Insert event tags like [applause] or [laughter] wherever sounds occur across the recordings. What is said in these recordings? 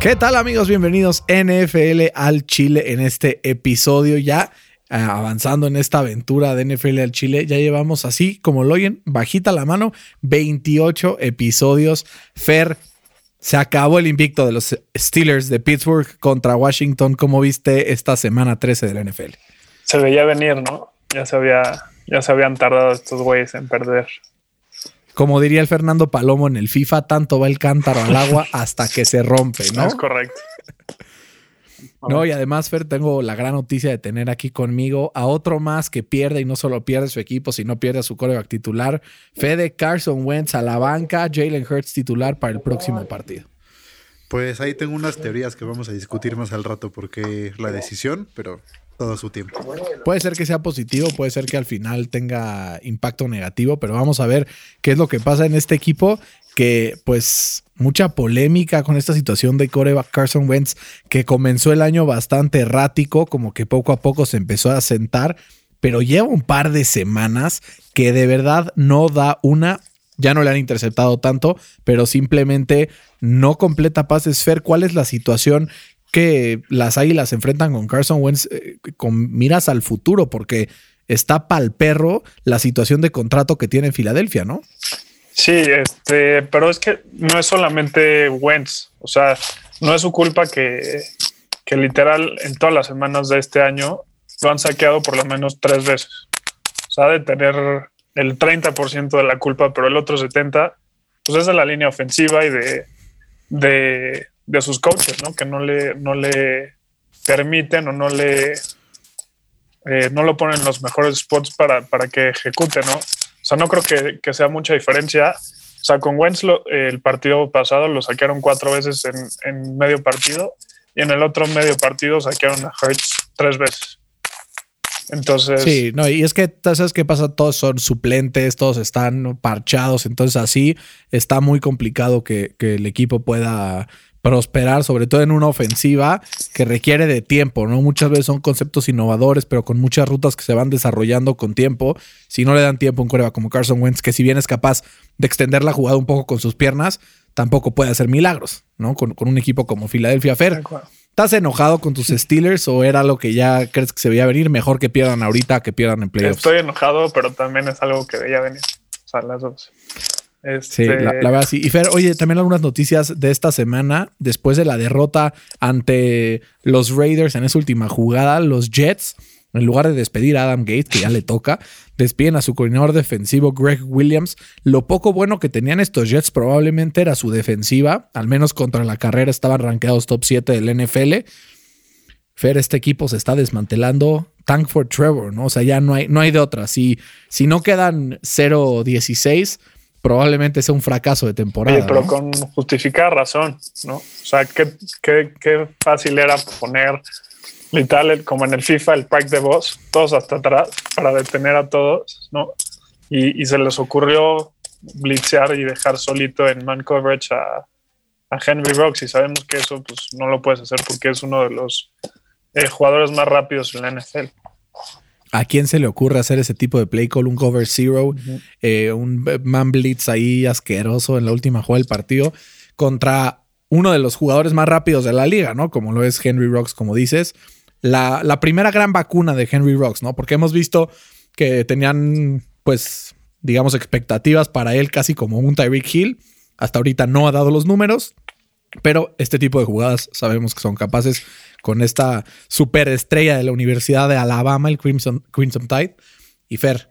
¿Qué tal amigos? Bienvenidos NFL al Chile en este episodio ya eh, avanzando en esta aventura de NFL al Chile. Ya llevamos así, como lo oyen, bajita la mano, 28 episodios. Fer, se acabó el invicto de los Steelers de Pittsburgh contra Washington. ¿Cómo viste esta semana 13 de la NFL? Se veía venir, ¿no? Ya se, había, ya se habían tardado estos güeyes en perder. Como diría el Fernando Palomo en el FIFA, tanto va el cántaro al agua [laughs] hasta que se rompe, ¿no? Es correcto. No, y además, Fer, tengo la gran noticia de tener aquí conmigo a otro más que pierde y no solo pierde su equipo, sino pierde a su coreback titular. Fede Carson Wentz a la banca, Jalen Hurts titular para el próximo partido. Pues ahí tengo unas teorías que vamos a discutir más al rato porque la decisión, pero todo su tiempo. Puede ser que sea positivo, puede ser que al final tenga impacto negativo, pero vamos a ver qué es lo que pasa en este equipo que pues mucha polémica con esta situación de coreback Carson Wentz que comenzó el año bastante errático, como que poco a poco se empezó a sentar, pero lleva un par de semanas que de verdad no da una, ya no le han interceptado tanto, pero simplemente no completa pases. Fer, ¿cuál es la situación que las Águilas enfrentan con Carson Wentz eh, con miras al futuro? Porque está pal perro la situación de contrato que tiene en Filadelfia, ¿no? Sí, este, pero es que no es solamente Wentz, o sea, no es su culpa que, que literal en todas las semanas de este año lo han saqueado por lo menos tres veces. O sea, de tener el 30% de la culpa, pero el otro 70%, pues es de la línea ofensiva y de, de, de sus coaches, ¿no? Que no le, no le permiten o no le eh, no lo ponen en los mejores spots para, para que ejecute, ¿no? O sea, no creo que, sea mucha diferencia. O sea, con Wentz el partido pasado lo saquearon cuatro veces en, medio partido y en el otro medio partido saquearon a Hertz tres veces. Entonces. Sí, no, y es que, ¿sabes qué pasa? Todos son suplentes, todos están parchados, entonces así está muy complicado que, que el equipo pueda prosperar, sobre todo en una ofensiva que requiere de tiempo, ¿no? Muchas veces son conceptos innovadores, pero con muchas rutas que se van desarrollando con tiempo. Si no le dan tiempo a un coreback como Carson Wentz, que si bien es capaz de extender la jugada un poco con sus piernas, tampoco puede hacer milagros, ¿no? Con, un equipo como Philadelphia Fair. ¿Estás enojado con tus Steelers o era lo que ya crees que se veía venir? Mejor que pierdan ahorita que pierdan en playoffs. Estoy enojado, pero también es algo que veía venir. O sea, las dos. Sí, la, este, verdad sí. Y Fer, oye, también algunas noticias de esta semana. Después de la derrota ante los Raiders en esa última jugada, los Jets, en lugar de despedir a Adam Gates, que ya le toca, [laughs] despiden a su coordinador defensivo Greg Williams. Lo poco bueno que tenían estos Jets probablemente era su defensiva, al menos contra la carrera estaban rankeados top 7 del NFL. Fer, este equipo se está desmantelando. Tank for Trevor, ¿no? O sea, ya no hay, no hay de otra. Si, si no quedan 0-16 probablemente sea un fracaso de temporada. pero con justificada razón, ¿no? O sea, qué, qué, fácil era poner literal como en el FIFA el pack de boss, todos hasta atrás para detener a todos, ¿no? Y, se les ocurrió blitzear y dejar solito en man coverage a, Henry Rocks y sabemos que eso pues no lo puedes hacer porque es uno de los eh, jugadores más rápidos en la NFL. ¿A quién se le ocurre hacer ese tipo de play call? Un cover zero, eh, un man blitz ahí asqueroso en la última jugada del partido contra uno de los jugadores más rápidos de la liga, ¿no? Como lo es Henry Rocks, como dices. La, la primera gran vacuna de Henry Rocks, ¿no? Porque hemos visto que tenían, pues, digamos, expectativas para él casi como un Tyreek Hill. Hasta ahorita no ha dado los números, pero este tipo de jugadas sabemos que son capaces con esta superestrella de la Universidad de Alabama, el Crimson, Crimson Tide. Y Fer,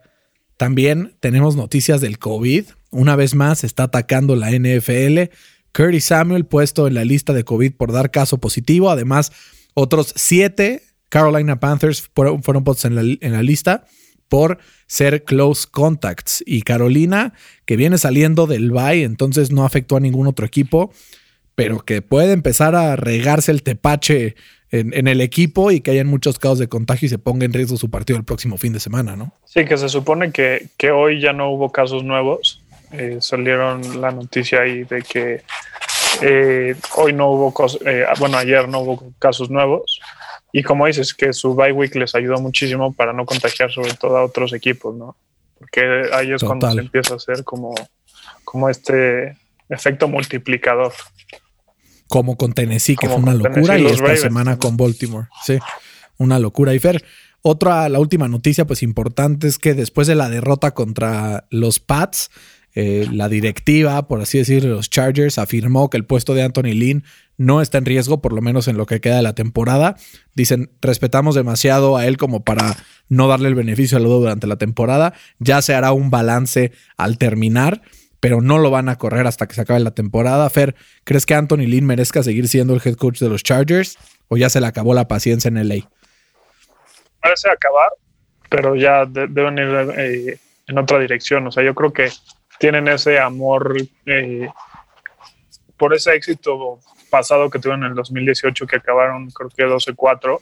también tenemos noticias del COVID. Una vez más está atacando la NFL. Curtis Samuel puesto en la lista de COVID por dar caso positivo. Además, otros siete Carolina Panthers fueron, puestos en la, en la lista por ser close contacts. Y Carolina, que viene saliendo del bye, entonces no afectó a ningún otro equipo, pero que puede empezar a regarse el tepache en, el equipo y que hayan muchos casos de contagio y se ponga en riesgo su partido el próximo fin de semana, ¿no? Sí, que se supone que, que hoy ya no hubo casos nuevos. Eh, salieron la noticia ahí de que eh, hoy no hubo, eh, bueno, ayer no hubo casos nuevos. Y como dices, que su bye week les ayudó muchísimo para no contagiar sobre todo a otros equipos, ¿no? Porque ahí es cuando se empieza a hacer como, como este efecto multiplicador. Como con Tennessee, que Como fue una locura, Tennessee, y esta Ravens semana con Baltimore. Sí, una locura. Y Fer, otra, la última noticia, pues importante, es que después de la derrota contra los Pats, eh, la directiva, por así decirlo, de los Chargers, afirmó que el puesto de Anthony Lynn no está en riesgo, por lo menos en lo que queda de la temporada. Dicen, respetamos demasiado a él como para no darle el beneficio al duda durante la temporada. Ya se hará un balance al terminar, pero no lo van a correr hasta que se acabe la temporada. Fer, ¿crees que Anthony Lynn merezca seguir siendo el head coach de los Chargers o ya se le acabó la paciencia en LA? Parece acabar, pero ya de- deben ir eh, en otra dirección. O sea, yo creo que tienen ese amor eh, por ese éxito pasado que tuvieron en el 2018, que acabaron creo que 12-4,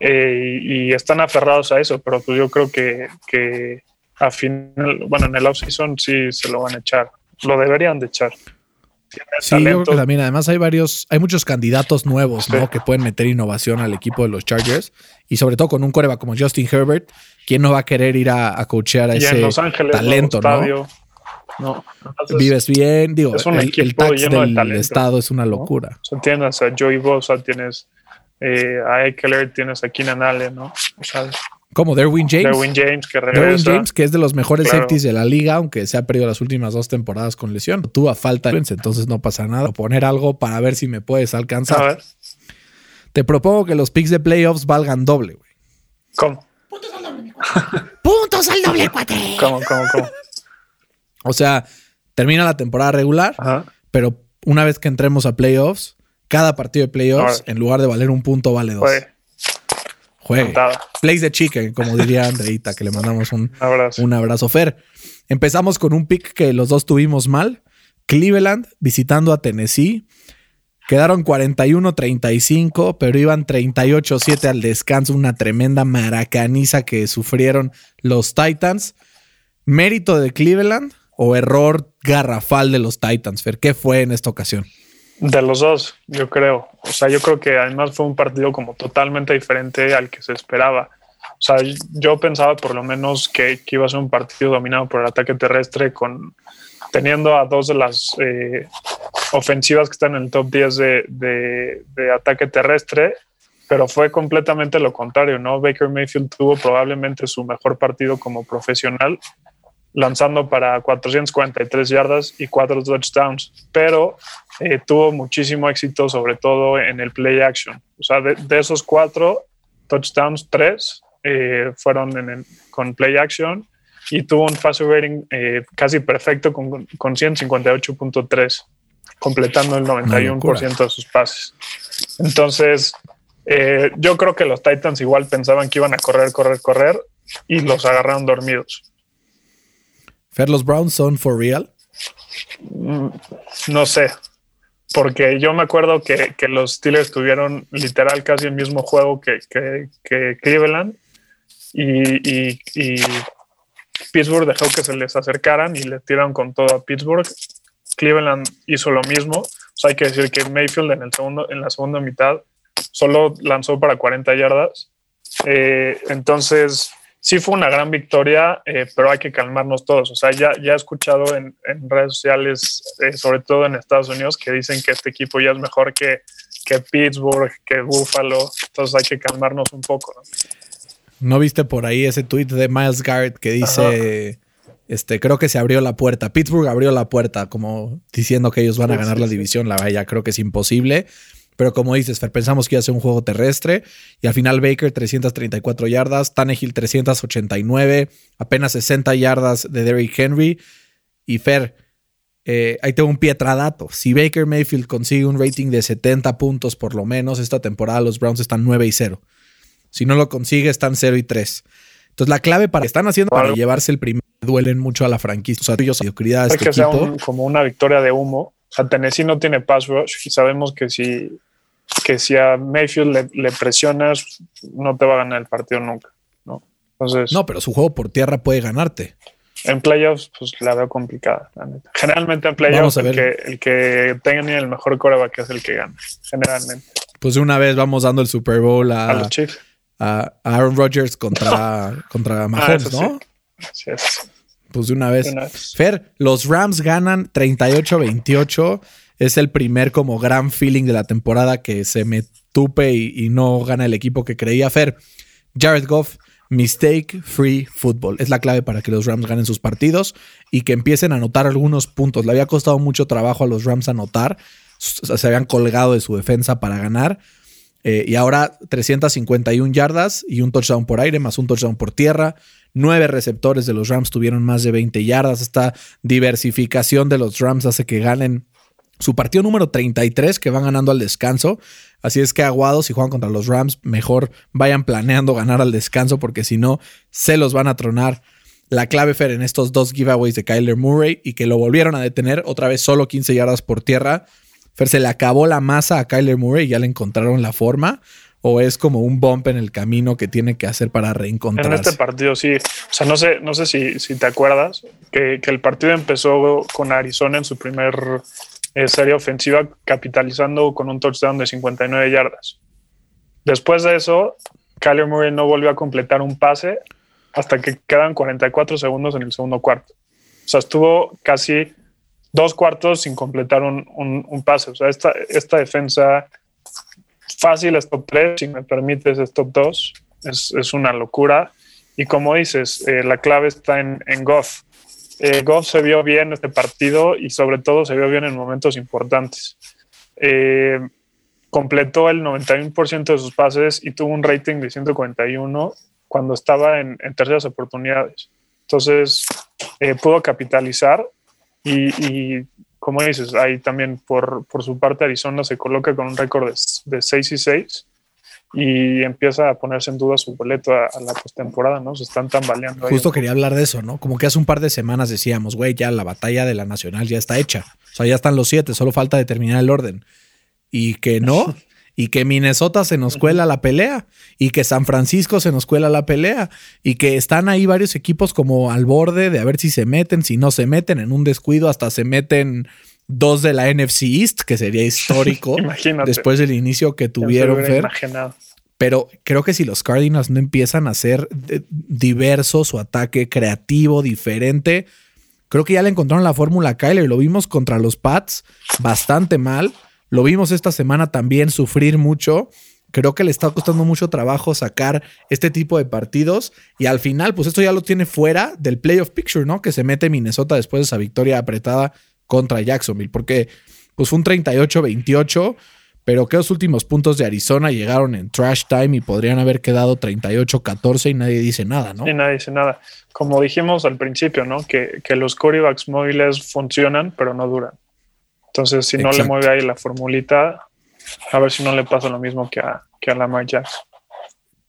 eh, y, están aferrados a eso, pero pues yo creo que a final, bueno, en el offseason sí se lo van a echar, lo deberían de echar. Sí, yo creo talento, que también. Además, hay varios, hay muchos candidatos nuevos, ¿no? Sí. Que pueden meter innovación al equipo de los Chargers. Y sobre todo con un coreback como Justin Herbert, ¿quién no va a querer ir a, a coachear a y ese en Los Ángeles, talento, ¿no? No, Entonces, Vives bien, digo, es un el, el tax lleno de del talento, estado es una ¿no? locura. O sea, tienes a Joey Bosa, tienes eh, a Eckler, tienes a Keenan Allen, ¿no? O sea, Como Derwin James. Derwin James que Derwin regresa. James, que es de los mejores Claro. safeties de la liga, aunque se ha perdido las últimas dos temporadas con lesión. Tuvo a falta de entonces no pasa nada. Poner algo para ver si me puedes A alcanzar. ver, Te propongo que los picks de playoffs valgan doble, güey. ¿cómo? [laughs] Puntos al doble cuate. ¿Cómo, cómo, cómo? O sea, termina la temporada regular, Ajá. pero una vez que entremos a playoffs, cada partido de playoffs, en lugar de valer un punto, vale dos. Fue Juegue. Plays de chicken, como diría Andreita, que le mandamos un, Un abrazo. un abrazo. Fer, empezamos con un pick que los dos tuvimos mal. Cleveland visitando a Tennessee. Quedaron 41-35, pero iban 38-7 al descanso. Una tremenda maracaniza que sufrieron los Titans. ¿Mérito de Cleveland o error garrafal de los Titans, Fer? ¿Qué fue en esta ocasión? De los dos, yo creo. O sea, yo creo que además fue un partido como totalmente diferente al que se esperaba. O sea, yo pensaba por lo menos que, iba a ser un partido dominado por el ataque terrestre, con teniendo a dos de las eh, ofensivas que están en el top 10 de, de- de ataque terrestre, pero fue completamente lo contrario, ¿no? Baker Mayfield tuvo probablemente su mejor partido como profesional, lanzando para 443 yardas y cuatro touchdowns, pero eh, tuvo muchísimo éxito, sobre todo en el play action. O sea, de, de esos cuatro touchdowns, tres eh, fueron en el- con play action y tuvo un passer rating eh, casi perfecto con, con 158.3, completando el 91% de sus pases. Entonces, yo creo que los Titans igual pensaban que iban a correr, correr, correr y los agarraron dormidos. Fer, los Browns son for real. Mm, No sé, porque yo me acuerdo que, que los Steelers tuvieron literal casi el mismo juego que, que- Cleveland y, Pittsburgh dejó que se les acercaran y le tiraron con todo a Pittsburgh. Cleveland hizo lo mismo. Hay que decir que Mayfield en, el segundo, en la segunda mitad solo lanzó para 40 yardas. Eh, entonces, sí fue una gran victoria, eh, pero hay que calmarnos todos. O sea, ya, ya he escuchado en, en redes sociales, eh, sobre todo en Estados Unidos, que dicen que este equipo ya es mejor que, que Pittsburgh, que Buffalo. Entonces hay que calmarnos un poco. ¿no? ¿No viste por ahí ese tweet de Miles Garrett que dice, este, creo que se abrió la puerta? Pittsburgh abrió la puerta, como diciendo que ellos van a Sí, ganar sí, la división. La verdad, ya creo que es imposible. Pero como dices, Fer, pensamos que iba a ser un juego terrestre y al final Baker 334 yardas, Tannehill 389, apenas 60 yardas de Derrick Henry. Y Fer, eh, ahí tengo un pietradato. Si Baker Mayfield consigue un rating de 70 puntos por lo menos, esta temporada los Browns están 9 y 0. Si no lo consigue, están 0 y 3. Entonces, la clave para están haciendo para llevarse el primer duelen mucho a la franquicia. O sea, ellos mediocridad de Es este que sea equipo. un- como una victoria de humo. O sea, Tennessee no tiene pass rush y sabemos que si, que si a Mayfield le, le presionas, no te va a ganar el partido nunca. ¿no? Entonces, No, pero su juego por tierra puede ganarte. en playoffs, pues la veo complicada. la neta. Generalmente en playoffs, el que, el que tenga el mejor coreback es el que gana. Generalmente. Pues de una vez vamos dando el Super Bowl A a, los Chiefs. a Aaron Rodgers contra, contra Mahomes, Ah, eso ¿no? Así es. Pues de una vez. De una vez. Fer, los Rams ganan 38-28. Es el primer como gran feeling de la temporada que se me tupe y, y no gana el equipo que creía. Fer, Jared Goff, mistake free football. Es la clave para que los Rams ganen sus partidos y que empiecen a anotar algunos puntos. Le había costado mucho trabajo a los Rams anotar. Se habían colgado de su defensa para ganar. Eh, y ahora 351 yardas y un touchdown por aire más un touchdown por tierra. Nueve receptores de los Rams tuvieron más de 20 yardas. Esta diversificación de los Rams hace que ganen su partido número 33 que van ganando al descanso. Así es que aguados si juegan contra los Rams, mejor vayan planeando ganar al descanso porque si no, se los van a tronar. La clave, Fer, en estos dos giveaways de Kyler Murray y que lo volvieron a detener otra vez solo 15 yardas por tierra. Fer, se le acabó la masa a Kyler Murray y ya le encontraron la forma. ¿O es como un bump en el camino que tiene que hacer para reencontrarse? En este partido, sí. O sea, no sé, no sé si, si te acuerdas que, que el partido empezó con Arizona en su primer eh, serie ofensiva capitalizando con un touchdown de 59 yardas. Después de eso, Kyler Murray no volvió a completar un pase hasta que quedan 44 segundos en el segundo cuarto. O sea, estuvo casi dos cuartos sin completar un, un, un pase. O sea, esta, esta defensa fácil es top 3, si me permites es top 2, es, es una locura. Y como dices, eh, la clave está en, en Goff. Eh, Goff se vio bien este partido y sobre todo se vio bien en momentos importantes. Eh, completó el 91% de sus pases y tuvo un rating de 141 cuando estaba en, en terceras oportunidades. Entonces, eh, pudo capitalizar y, y, como dices, ahí también por, por, su parte Arizona se coloca con un récord de, de 6 y 6 y empieza a ponerse en duda su boleto a, a la postemporada, ¿no? Se están tambaleando. Justo ahí. quería hablar de eso, ¿no? Como que hace un par de semanas decíamos, güey, ya la batalla de la nacional ya está hecha. O sea, ya están los siete, solo falta determinar el orden. Y que no, [laughs] y que Minnesota se nos cuela la pelea, y que San Francisco se nos cuela la pelea, y que están ahí varios equipos como al borde de a ver si se meten, si no se meten, en un descuido hasta se meten dos de la NFC East, que sería histórico [laughs] después del inicio que tuvieron. Fer. Pero creo que si los Cardinals no empiezan a ser diversos, su ataque creativo, diferente, creo que ya le encontraron la fórmula a Kyler. Lo vimos contra los Pats bastante mal. Lo vimos esta semana también sufrir mucho. Creo que le está costando mucho trabajo sacar este tipo de partidos. Y al final, pues esto ya lo tiene fuera del playoff picture, ¿no? Que se mete Minnesota después de esa victoria apretada contra Jacksonville, porque pues fue un 38-28, pero que los últimos puntos de Arizona llegaron en trash time y podrían haber quedado 38-14 y nadie dice nada, ¿no? Y nadie dice nada. Como dijimos al principio, ¿no? Que, que los quarterbacks móviles funcionan, pero no duran. Entonces, si no le mueve ahí la formulita, a ver si no le pasa lo mismo que a, que a Lamar Jackson.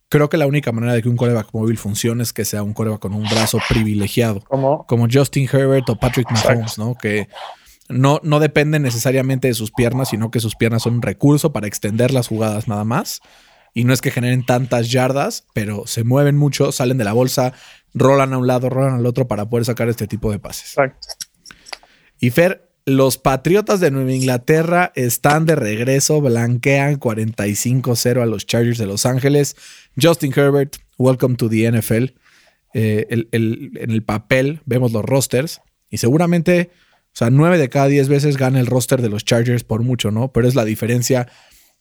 Creo que la única manera de que un coreback móvil funcione es que sea un coreback con un brazo privilegiado. ¿Cómo? Como Justin Herbert o Patrick Mahomes, Exacto. ¿no? Que no, no dependen necesariamente de sus piernas, sino que sus piernas son un recurso para extender las jugadas nada más. Y no es que generen tantas yardas, pero se mueven mucho, salen de la bolsa, rolan a un lado, rolan al otro para poder sacar este tipo de pases. Exacto. Y Fer, los Patriotas de Nueva Inglaterra están de regreso, blanquean 45-0 a los Chargers de Los Ángeles. Justin Herbert, welcome to the NFL. Eh, en el papel vemos los rosters y seguramente, o sea, 9 de cada 10 veces gana el roster de los Chargers por mucho, ¿no? Pero es la diferencia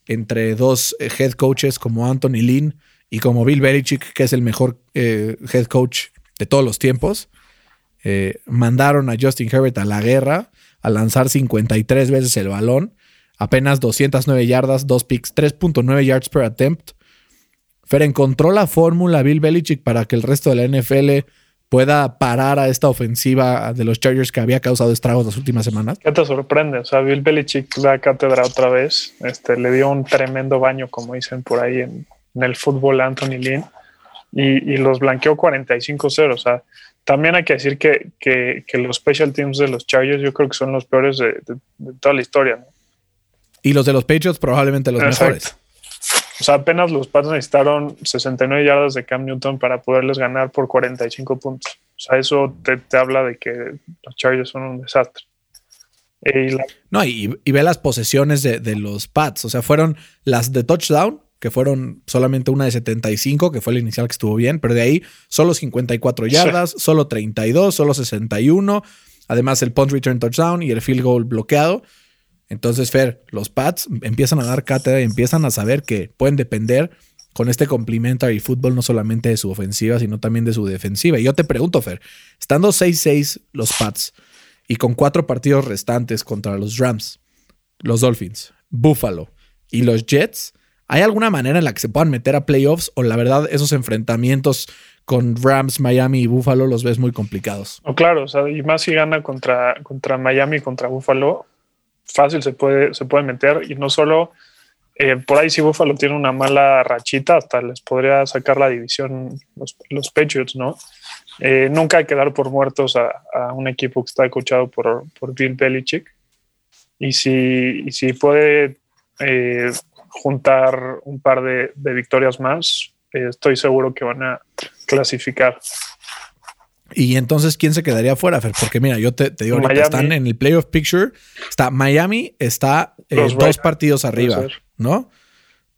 entre dos eh, head coaches como Anthony Lynn y como Bill Belichick, que es el mejor eh, head coach de todos los tiempos. Mandaron a Justin Herbert a la guerra a lanzar 53 veces el balón, apenas 209 yardas, 2 picks, 3.9 yards per attempt. Fer encontró la fórmula Bill Belichick para que el resto de la NFL pueda parar a esta ofensiva de los Chargers que había causado estragos las últimas semamas. ¿Qué te sorprende? O sea, Bill Belichick da cátedra otra vez. Este, le dio un tremendo baño, como dicen por ahí en, el fútbol Anthony Lynn, y, y los blanqueó 45-0. O sea, también hay que decir que, que, que, los special teams de los Chargers yo creo que son los peores de, de, de toda la historia. ¿no? Y los de los Patriots probablemente los Exacto. mejores. O sea, apenas los Pats necesitaron 69 yardas de Cam Newton para poderles ganar por 45 puntos. O sea, eso te, te habla de que los Chargers son un desastre. Y la... No, y, y, ve las posesiones de, de los Pats. O sea, fueron las de touchdown que fueron solamente una de 75, que fue la inicial que estuvo bien, pero de ahí solo 54 yardas, sí. solo 32, solo 61, además el punt return touchdown y el field goal bloqueado. Entonces, Fer, los Pats empiezan a dar cátedra y empiezan a saber que pueden depender con este complementary fútbol no solamente de su ofensiva, sino también de su defensiva. Y yo te pregunto, Fer, estando 6-6 los Pats y con cuatro partidos restantes contra los Rams, los Dolphins, Buffalo y los Jets, ¿hay alguna manera en la que se puedan meter a playoffs o la verdad esos enfrentamientos con Rams, Miami y Buffalo los ves muy complicados? O claro, o sea, y más si gana contra, contra Miami contra Buffalo, fácil se puede, se puede meter y no solo eh, por ahí si Buffalo tiene una mala rachita, hasta les podría sacar la división los, los Patriots, ¿no? Eh, nunca hay que dar por muertos a, a, un equipo que está escuchado por, por Bill Belichick. Y si, y si puede eh, juntar un par de, de victorias más, eh, estoy seguro que van a clasificar. Y entonces, ¿quién se quedaría fuera, Fer? Porque mira, yo te, te digo, ahorita Miami. están en el playoff picture. Está Miami, está eh, dos partidos arriba, ¿no?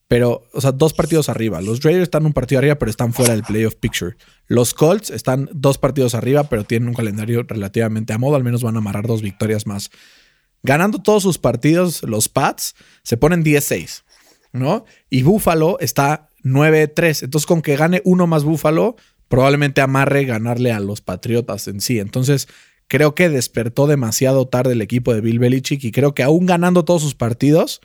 Pero, o sea, dos partidos arriba. Los Raiders están un partido arriba, pero están fuera del playoff picture. Los Colts están dos partidos arriba, pero tienen un calendario relativamente a modo. Al menos van a amarrar dos victorias más. Ganando todos sus partidos, los Pats se ponen 10-6, ¿no? Y Buffalo está 9-3. Entonces, con que gane uno más Buffalo, probablemente amarre ganarle a los Patriotas en sí. Entonces, creo que despertó demasiado tarde el equipo de Bill Belichick y creo que aún ganando todos sus partidos,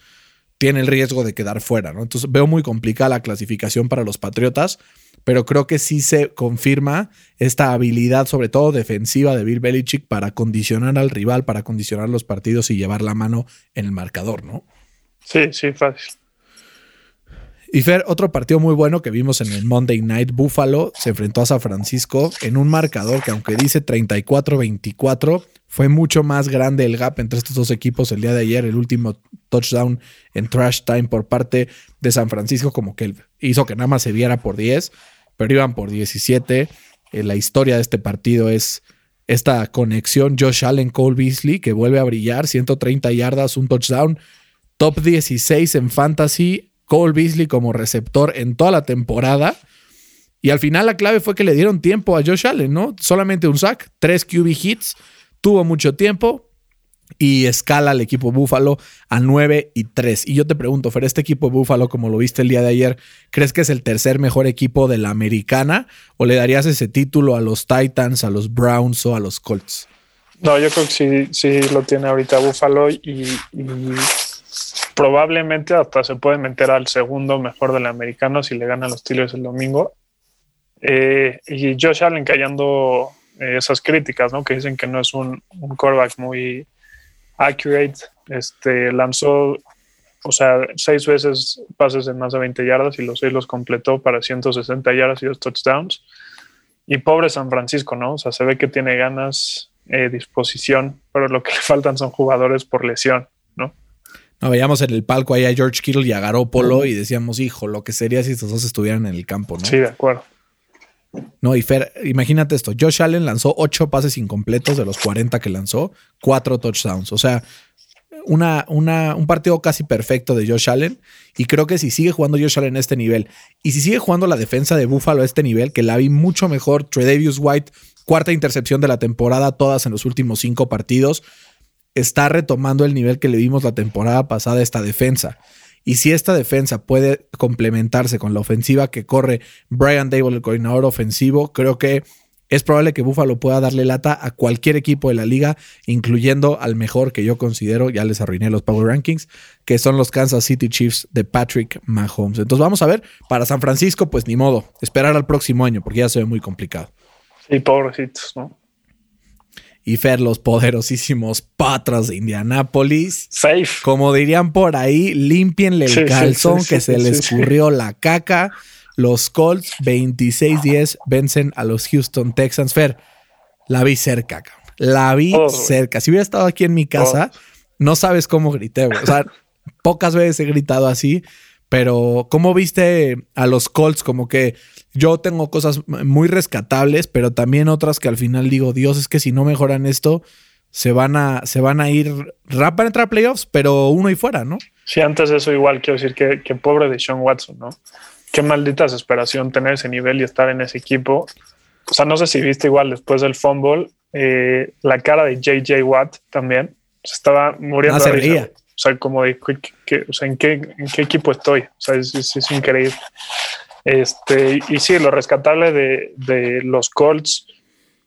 tiene el riesgo de quedar fuera, ¿no? Entonces, veo muy complicada la clasificación para los Patriotas, pero creo que sí se confirma esta habilidad, sobre todo defensiva de Bill Belichick, para condicionar al rival, para condicionar los partidos y llevar la mano en el marcador, ¿no? Sí, sí, fácil. Y Fer, otro partido muy bueno que vimos en el Monday Night, Buffalo se enfrentó a San Francisco en un marcador que aunque dice 34-24, fue mucho más grande el gap entre estos dos equipos el día de ayer. El último touchdown en trash time por parte de San Francisco como que hizo que nada más se viera por 10, pero iban por 17. Eh, la historia de este partido es esta conexión Josh Allen, Cole Beasley, que vuelve a brillar, 130 yardas, un touchdown, top 16 en fantasy Cole Beasley como receptor en toda la temporada. Y al final la clave fue que le dieron tiempo a Josh Allen, ¿no? Solamente un sack, tres QB hits, tuvo mucho tiempo y escala al equipo Búfalo a 9 y 3. Y yo te pregunto, Fer, este equipo Búfalo, como lo viste el día de ayer, ¿crees que es el tercer mejor equipo de la americana? ¿O le darías ese título a los Titans, a los Browns o a los Colts? No, yo creo que sí, sí lo tiene ahorita Búfalo y probablemente hasta se puede meter al segundo mejor del americano si le ganan los Steelers el domingo. Eh, y Josh Allen callando eh, esas críticas, ¿no? Que dicen que no es un, un quarterback muy accurate. Este lanzó, o sea, seis veces pases de más de 20 yardas y los seis los completó para 160 yardas y dos touchdowns. Y pobre San Francisco, ¿no? O sea, se ve que tiene ganas, eh, disposición, pero lo que le faltan son jugadores por lesión, ¿no? Veíamos en el palco ahí a George Kittle y a Garoppolo y decíamos, hijo, lo que sería si estos dos estuvieran en el campo, ¿no? Sí, de acuerdo. No, y Fer, imagínate esto. Josh Allen lanzó ocho pases incompletos de los 40 que lanzó, cuatro touchdowns. O sea, una, una, un partido casi perfecto de Josh Allen. Y creo que si sigue jugando Josh Allen a este nivel y si sigue jugando la defensa de Buffalo a este nivel, que la vi mucho mejor, Tredavious White, cuarta intercepción de la temporada, todas en los últimos cinco partidos está retomando el nivel que le vimos la temporada pasada a esta defensa. Y si esta defensa puede complementarse con la ofensiva que corre Brian Dable, el coordinador ofensivo, creo que es probable que Buffalo pueda darle lata a cualquier equipo de la liga, incluyendo al mejor que yo considero, ya les arruiné los Power Rankings, que son los Kansas City Chiefs de Patrick Mahomes. Entonces vamos a ver, para San Francisco, pues ni modo, esperar al próximo año, porque ya se ve muy complicado. Sí, pobrecitos, ¿no? Y Fer, los poderosísimos Patras de Indianápolis. Safe. Como dirían por ahí, límpienle el Sí, calzón sí, que se le escurrió la caca. Los Colts 26-10 vencen a los Houston Texans. Fer, la vi cerca, cabrón. La vi Oh, cerca. Si hubiera estado aquí en mi casa, no sabes cómo grité, güey. O sea, [laughs] pocas veces he gritado así, pero ¿cómo viste a los Colts? Como que yo tengo cosas muy rescatables, pero también otras que al final digo, Dios, es que si no mejoran esto, se van a, se van a ir rap para entrar a playoffs, pero uno y fuera, ¿no? Sí, antes de eso igual quiero decir que, que pobre de Sean Watson, ¿no? Qué maldita desesperación tener ese nivel y estar en ese equipo. O sea, no sé si viste igual después del fumble, eh, la cara de JJ Watt también. Se estaba muriendo. Ah, se de risa, güey. sea, como de, que, o sea, ¿en, qué, ¿en qué equipo estoy? O sea, es, es, increíble. Este, y sí, lo rescatable de, de, los Colts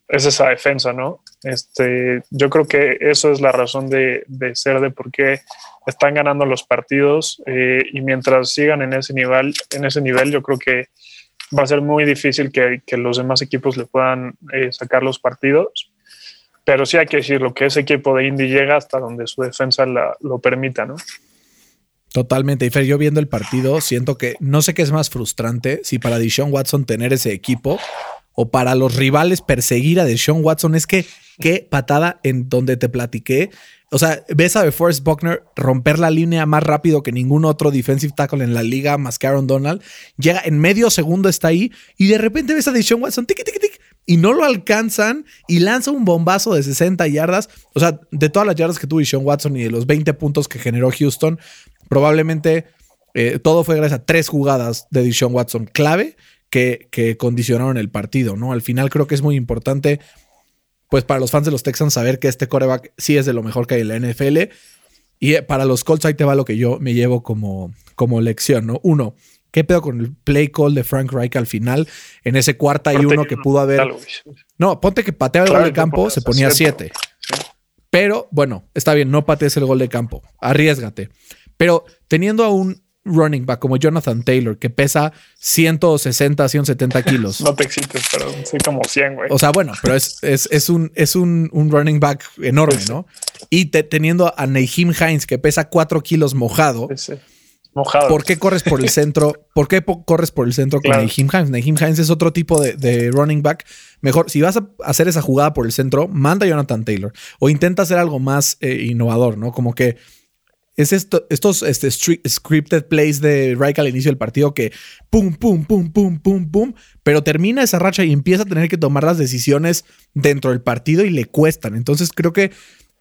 es esa defensa, ¿no? Este, yo creo que eso es la razón de, de ser de por qué están ganando los partidos eh, y mientras sigan en ese nivel, en ese nivel, yo creo que va a ser muy difícil que, que los demás equipos le puedan eh, sacar los partidos. Pero sí hay que decirlo, que ese equipo de Indy llega hasta donde su defensa la, lo permita, ¿no? Totalmente. Y Fer, yo viendo el partido, siento que no sé qué es más frustrante, si para Deshaun Watson tener ese equipo o para los rivales perseguir a Deshaun Watson. Es que qué patada en donde te platiqué. O sea, ves a DeForest Buckner romper la línea más rápido que ningún otro defensive tackle en la liga, más que Aaron Donald. Llega en medio segundo, está ahí, y de repente ves a Deshaun Watson, tic, tic, tic, y no lo alcanzan y lanza un bombazo de 60 yardas. O sea, de todas las yardas que tuvo Deshaun Watson y de los 20 puntos que generó Houston, probablemente eh, todo fue gracias a tres jugadas de Deshaun Watson clave que, que condicionaron el partido, ¿no? Al final creo que es muy importante, pues para los fans de los Texans, saber que este coreback sí es de lo mejor que hay en la NFL. Y eh, para los Colts ahí te va lo que yo me llevo como, como lección, ¿no? Uno, ¿Qué pedo con el play call de Frank Reich al final? En ese cuarta y uno que pudo haber. No, ponte que pateaba el gol de campo, se ponía siete. Pero bueno, está bien, no patees el gol de campo. Arriesgate. Pero teniendo a un running back como Jonathan Taylor, que pesa 160, 170 [laughs] kilos. no te excites, pero soy como 100, güey. O sea, bueno, pero es, es, un, es un, running back enorme, ¿no? Y teniendo a Nahim Hines, que pesa 4 kilos mojado. Sí, Mojado. ¿Por qué corres por el [laughs] centro? ¿Por qué corres por el centro con claro. Hines? Naheem Hines es otro tipo de, running back. Mejor, si vas a hacer esa jugada por el centro, manda a Jonathan Taylor o intenta hacer algo más eh, innovador, ¿no? Como que es esto, estos este, scripted plays de Reich al inicio del partido que pum, pum, pum, pum, pum, pum, pero termina esa racha y empieza a tener que tomar las decisiones dentro del partido y le cuestan. Entonces creo que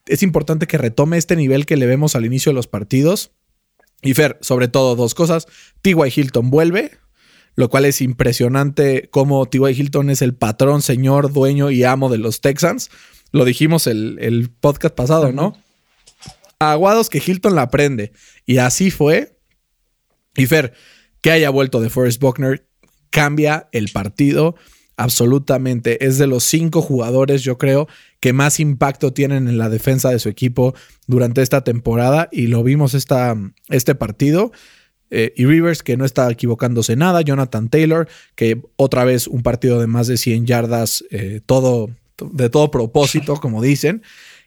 es importante que retome este nivel que le vemos al inicio de los partidos y Fer, sobre todo dos cosas. T.Y. Hilton vuelve, lo cual es impresionante cómo T.Y. Hilton es el patrón, señor, dueño y amo de los Texans. Lo dijimos el, el podcast pasado, ¿no? Aguados que Hilton la aprende. Y así fue. Y Fer, que haya vuelto de Forrest Buckner cambia el partido absolutamente. Es de los cinco jugadores, yo creo, que más impacto tienen en la defensa de su equipo durante esta temporada y lo vimos esta, este partido. Eh, y Rivers, que no está equivocándose nada. Jonathan Taylor, que otra vez un partido de más de 100 yardas, eh, todo, de todo propósito, como dicen.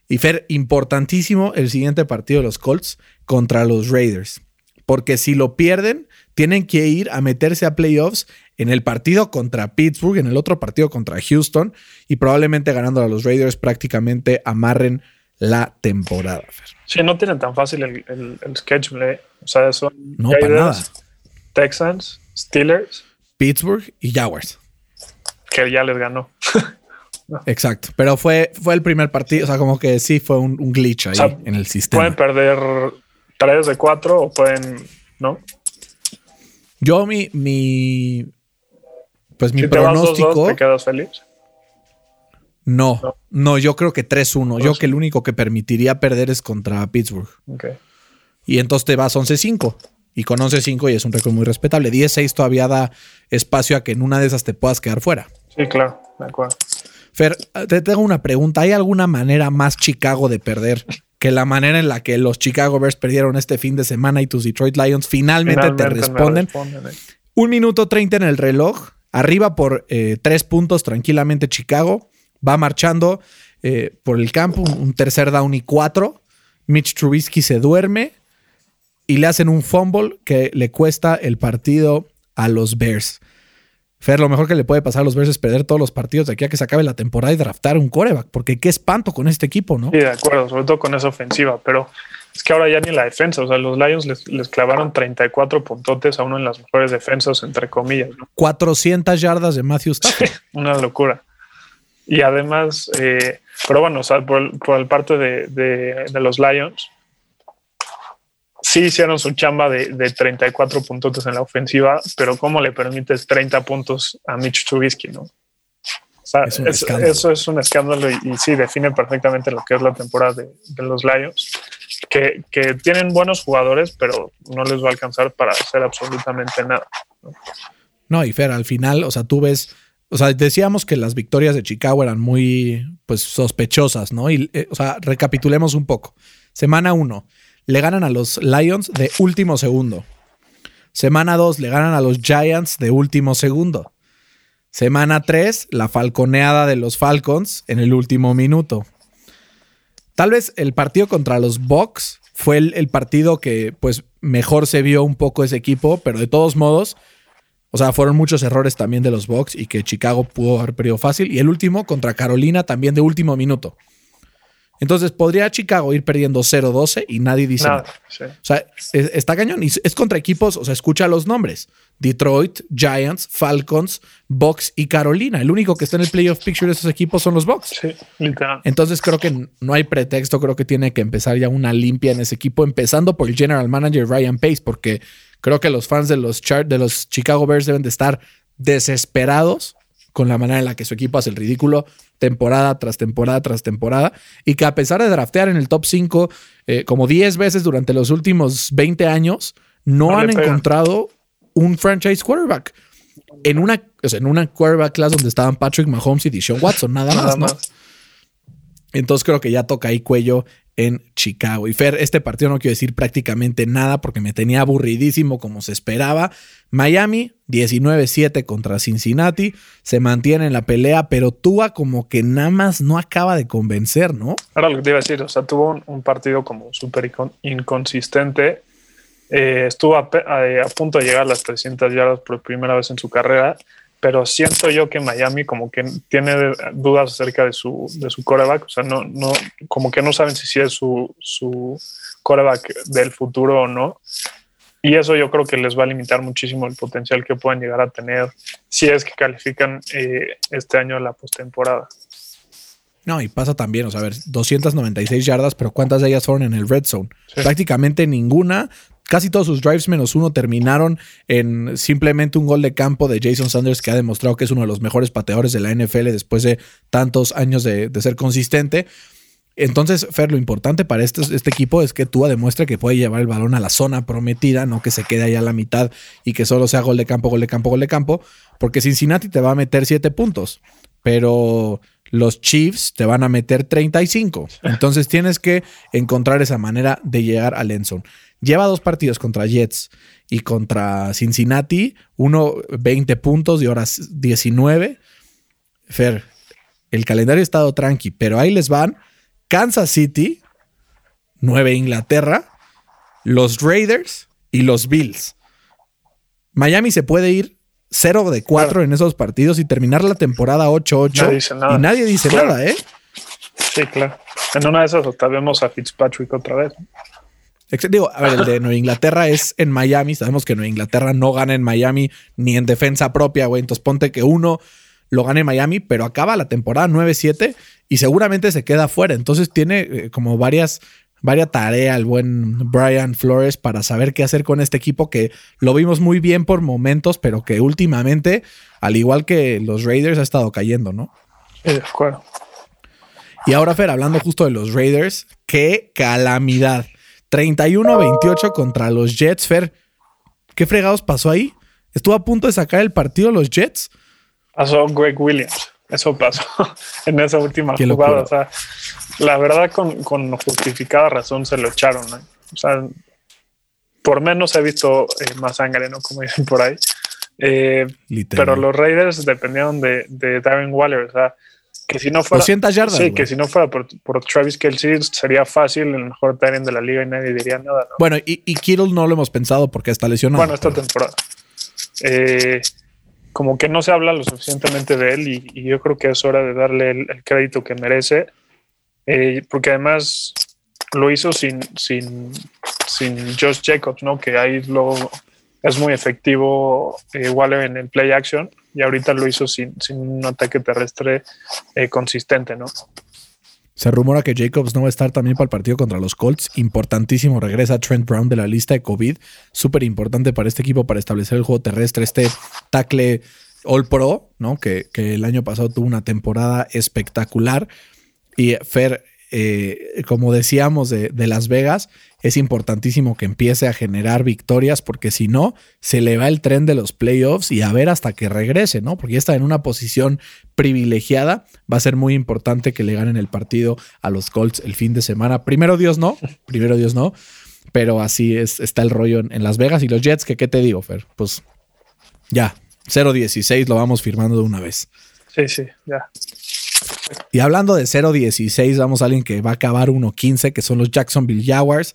Y Fer, importantísimo el siguiente partido de los Colts contra los Raiders. Porque si lo pierden, tienen que ir a meterse a playoffs en el partido contra Pittsburgh, en el otro partido contra Houston y probablemente ganando a los Raiders prácticamente amarren la temporada. Sí, no tienen tan fácil el, el, schedule. ¿eh? O sea, son no, Raiders, Texans, Steelers, Pittsburgh y Jaguars. Que ya les ganó. [laughs] Exacto, pero fue, fue el primer partido, o sea, como que sí fue un, glitch ahí en el sistema. Pueden perder tres de cuatro o pueden, ¿no? Yo mi, mi pues mi pronóstico. Te, quedas feliz? No, no, yo creo que 3-1. Yo que el único que permitiría perder es contra Pittsburgh. Y entonces te vas 11-5. Y con 11-5 y es un récord muy respetable. 10-6 todavía da espacio a que en una de esas te puedas quedar fuera. Sí, claro, de acuerdo. Fer, te tengo una pregunta. ¿Hay alguna manera más Chicago de perder que la manera en la que los Chicago Bears perdieron este fin de semana y tus Detroit Lions finalmente, te responden? Eh. Un minuto 30 en el reloj. Arriba por eh, tres puntos tranquilamente Chicago. Va marchando eh, por el campo, un, tercer down y cuatro. Mitch Trubisky se duerme y le hacen un fumble que le cuesta el partido a los Bears. Fer, lo mejor que le puede pasar a los Bears es perder todos los partidos de aquí a que se acabe la temporada y draftar un coreback, porque qué espanto con este equipo, ¿no? Sí, de acuerdo, sobre todo con esa ofensiva, pero es que ahora ya ni la defensa, o sea, los Lions les, clavaron 34 puntotes a uno en las mejores defensas, entre comillas. 400 yardas de Matthew Stafford. [laughs] Una locura. Y además, eh, pero bueno, o sea, por, por el parte de, de, los Lions, sí hicieron su chamba de, de, 34 puntotes en la ofensiva, pero ¿cómo le permites 30 puntos a Mitch Trubisky, no? O sea, eso es un escándalo y, sí define perfectamente lo que es la temporada de, de los Lions que, que tienen buenos jugadores, pero no les va a alcanzar para hacer absolutamente nada. No, y Fer, al final, o sea, tú ves, o sea, decíamos que las victorias de Chicago eran muy, pues, sospechosas, ¿no? Y, eh, o sea, recapitulemos un poco. Semana 1, le ganan a los Lions de último segundo. Semana 2, le ganan a los Giants de último segundo. Semana 3, la falconeada de los Falcons en el último minuto. Tal vez el partido contra los Bucks fue el, el partido que pues mejor se vio un poco ese equipo, pero de todos modos, o sea, fueron muchos errores también de los Bucks y que Chicago pudo haber perdido fácil. Y el último contra Carolina también de último minuto. Entonces podría Chicago ir perdiendo 0-12 y nadie dice Nada, nada. sí. O sea, es- está cañón. Y es contra equipos, o sea, escucha los nombres. Detroit, Giants, Falcons, Bucks y Carolina. El único que está en el playoff picture de esos equipos son los Bucks. Sí, literal. Entonces creo que no hay pretexto, creo que tiene que empezar ya una limpia en ese equipo, empezando por el general manager Ryan Pace, porque creo que los fans de los, Char- de los Chicago Bears deben de estar desesperados con la manera en la que su equipo hace el ridículo temporada tras temporada tras temporada y que a pesar de draftear en el top 5 eh, como 10 veces durante los últimos 20 años, no, han encontrado un franchise quarterback. En una, o sea, en una quarterback class donde estaban Patrick Mahomes y Deshaun Watson, nada, Nada más, ¿no? más. Entonces creo que ya toca ahí cuello en Chicago. Y Fer, este partido no quiero decir prácticamente nada porque me tenía aburridísimo como se esperaba. Miami 19-7 contra Cincinnati. Se mantiene en la pelea, pero Tua como que nada más no acaba de convencer, ¿no? Ahora lo que te iba a decir, o sea, tuvo un, partido como súper incon- inconsistente. Eh, estuvo a, a- a punto de llegar a las 300 yardas por primera vez en su carrera, pero siento yo que Miami como que tiene dudas acerca de su, de su coreback, o sea, no, no, como que no saben si sí es su, su coreback del futuro o no. Y eso yo creo que les va a limitar muchísimo el potencial que pueden llegar a tener si es que califican eh, este año la postemporada. No, y pasa también, o sea, a ver, 296 yardas, pero ¿cuántas de ellas fueron en el red zone? Sí. Prácticamente ninguna. Casi todos sus drives menos uno terminaron en simplemente un gol de campo de Jason Sanders, que ha demostrado que es uno de los mejores pateadores de la NFL después de tantos años de, ser consistente. Entonces, Fer, lo importante para este, este equipo es que Tua demuestre que puede llevar el balón a la zona prometida, no que se quede ahí a la mitad y que solo sea gol de campo, gol de campo, gol de campo, porque Cincinnati te va a meter 7 puntos, pero los Chiefs te van a meter 35. Entonces tienes que encontrar esa manera de llegar al Enson. Lleva dos partidos contra Jets y contra Cincinnati, uno 20 puntos y ahora 19. Fer, el calendario ha estado tranqui, pero ahí les van Kansas City, Nueva Inglaterra, los Raiders y los Bills. Miami se puede ir 0 de 4 Claro. en esos partidos y terminar la temporada 8-8 Nadie dice nada. y nadie dice Claro. nada, ¿eh? Sí, claro. En una de esas hasta vemos a Fitzpatrick otra vez. Digo, a ver, el de Nueva Inglaterra es en Miami. Sabemos que Nueva Inglaterra no gana en Miami ni en defensa propia, güey. Entonces ponte que uno lo gane en Miami, pero acaba la temporada 9-7 y seguramente se queda fuera. Entonces tiene eh, como varias, varias tarea el buen Brian Flores para saber qué hacer con este equipo que lo vimos muy bien por momentos, pero que últimamente, al igual que los Raiders, ha estado cayendo, ¿no? Sí, de acuerdo. Y ahora, Fer, hablando justo de los Raiders, qué calamidad. 31-28 contra los Jets, Fer. ¿Qué fregados pasó ahí? Estuvo a punto de sacar el partido los Jets. Pasó Greg Williams. Eso pasó [laughs] en esa última Qué jugada. O sea, la verdad, con, con justificada razón se lo echaron. ¿no? O sea, por menos he visto eh, más sangre, ¿no? Como dicen por ahí. Eh, pero los Raiders dependieron de, de Darren Waller. O sea, que si no fuera. 200 yardas. Sí, güey. que si no fuera por, por Travis Kelsey sería fácil el mejor Tyrant de la liga y nadie diría nada, ¿no? Bueno, y, y Kittle no lo hemos pensado porque está lesionado. Bueno, esta pero- temporada. Eh, como que no se habla lo suficientemente de él y, y yo creo que es hora de darle el, el crédito que merece, eh, porque además lo hizo sin, sin, sin Josh Jacobs, ¿no? Que ahí luego es muy efectivo eh, Waller en el play action y ahorita lo hizo sin, sin un ataque terrestre eh, consistente, ¿no? Se rumora que Jacobs no va a estar también para el partido contra los Colts. Importantísimo. Regresa Trent Brown de la lista de COVID. Súper importante para este equipo para establecer el juego terrestre. Este tackle All Pro, ¿no? Que, que el año pasado tuvo una temporada espectacular. Y Fer, eh, como decíamos de, de, Las Vegas, es importantísimo que empiece a generar victorias porque si no, se le va el tren de los playoffs y a ver hasta que regrese, ¿no? Porque ya está en una posición privilegiada. Va a ser muy importante que le ganen el partido a los Colts el fin de semana. Primero Dios no, [laughs] primero Dios no, pero así es, está el rollo en, en Las Vegas y los Jets, que qué te digo, Fer, pues ya, 0-16 lo vamos firmando de una vez. Sí, sí, ya. Y hablando de 0-16, vamos a alguien que va a acabar 1-15, que son los Jacksonville Jaguars,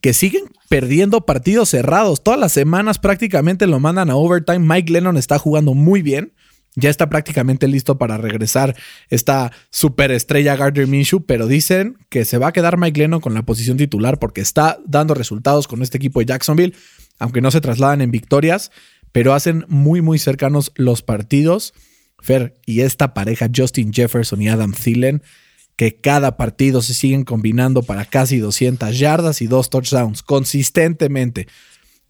que siguen perdiendo partidos cerrados. Todas las semanas prácticamente lo mandan a overtime. Mike Lennon está jugando muy bien. Ya está prácticamente listo para regresar esta superestrella Gardner Minshew, pero dicen que se va a quedar Mike Lennon con la posición titular porque está dando resultados con este equipo de Jacksonville, aunque no se trasladan en victorias, pero hacen muy, muy cercanos los partidos. Fer, y esta pareja, Justin Jefferson y Adam Thielen, que cada partido se siguen combinando para casi 200 yardas y dos touchdowns consistentemente.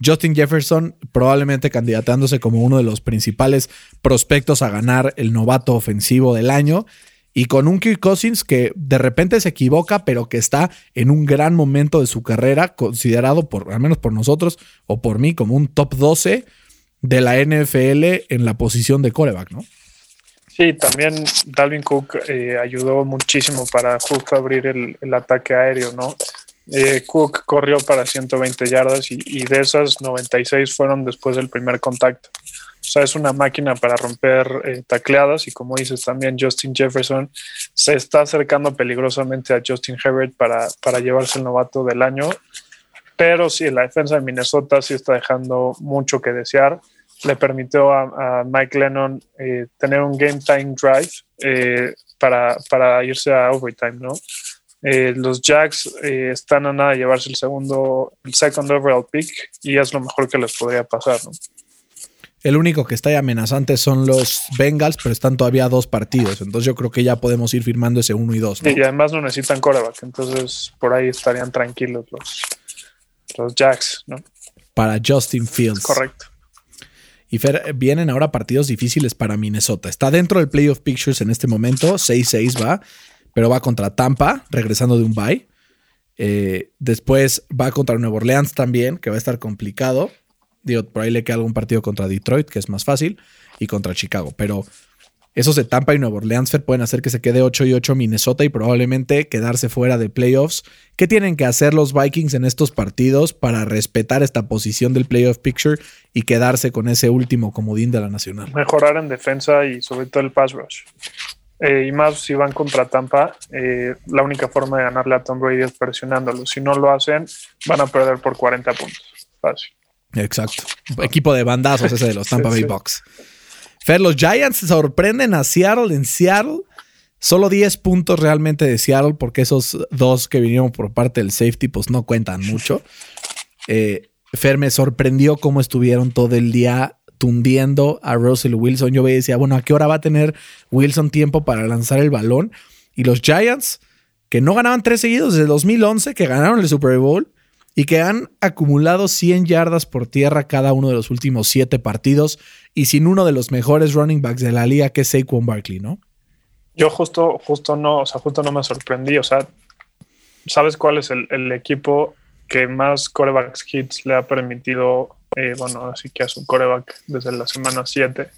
Justin Jefferson probablemente candidatándose como uno de los principales prospectos a ganar el novato ofensivo del año. Y con un Kirk Cousins que de repente se equivoca, pero que está en un gran momento de su carrera, considerado por, al menos por nosotros o por mí, como un top 12 de la NFL en la posición de coreback, ¿no? Sí, también Dalvin Cook eh, ayudó muchísimo para justo abrir el, el ataque aéreo, ¿no? Eh, Cook corrió para 120 yardas y, y, de esas 96 fueron después del primer contacto. O sea, es una máquina para romper eh, tacleadas y como dices también Justin Jefferson se está acercando peligrosamente a Justin Herbert para, para llevarse el novato del año. Pero sí, la defensa de Minnesota sí está dejando mucho que desear le permitió a, a Mike Lennon eh, tener un game time drive eh, para, para, irse a overtime, ¿no? Eh, los Jacks están a nada de llevarse el segundo, el second overall pick y es lo mejor que les podría pasar, ¿no? El único que está ahí amenazante son los Bengals, pero están todavía dos partidos. Entonces yo creo que ya podemos ir firmando ese uno y dos. ¿no? Y además no necesitan coreback, entonces por ahí estarían tranquilos los, los Jacks, ¿no? Para Justin Fields. Correcto. Y Fer, vienen ahora partidos difíciles para Minnesota. Está dentro del Playoff Pictures en este momento, 6-6 va, pero va contra Tampa, regresando de un bye. Eh, después va contra Nueva Orleans también, que va a estar complicado. Digo, por ahí le queda algún partido contra Detroit, que es más fácil, y contra Chicago. Pero esos de Tampa y Nueva Orleans Fer, pueden hacer que se quede 8 y 8 Minnesota y probablemente quedarse fuera de playoffs. ¿Qué tienen que hacer los Vikings en estos partidos para respetar esta posición del playoff picture y quedarse con ese último comodín de la nacional? Mejorar en defensa y sobre todo el pass rush. Eh, y más si van contra Tampa, eh, la única forma de ganarle a Tom Brady es presionándolo. Si no lo hacen, van a perder por 40 puntos. Fácil. Exacto. Equipo de bandazos ese de los [laughs] Tampa Bay Bucks. Fer, los Giants sorprenden a Seattle en Seattle. Solo 10 puntos realmente de Seattle, porque esos dos que vinieron por parte del safety, pues no cuentan mucho. Eh, Fer me sorprendió cómo estuvieron todo el día tundiendo a Russell Wilson. Yo decía, bueno, ¿a qué hora va a tener Wilson tiempo para lanzar el balón? Y los Giants, que no ganaban tres seguidos desde 2011, que ganaron el Super Bowl y que han acumulado 100 yardas por tierra cada uno de los últimos siete partidos y sin uno de los mejores running backs de la liga que es Saquon Barkley, ¿no? Yo justo, justo no, o sea, justo no me sorprendí, o sea, ¿sabes cuál es el, el equipo que más corebacks hits le ha permitido, eh, bueno, así que a su coreback desde la semana 7?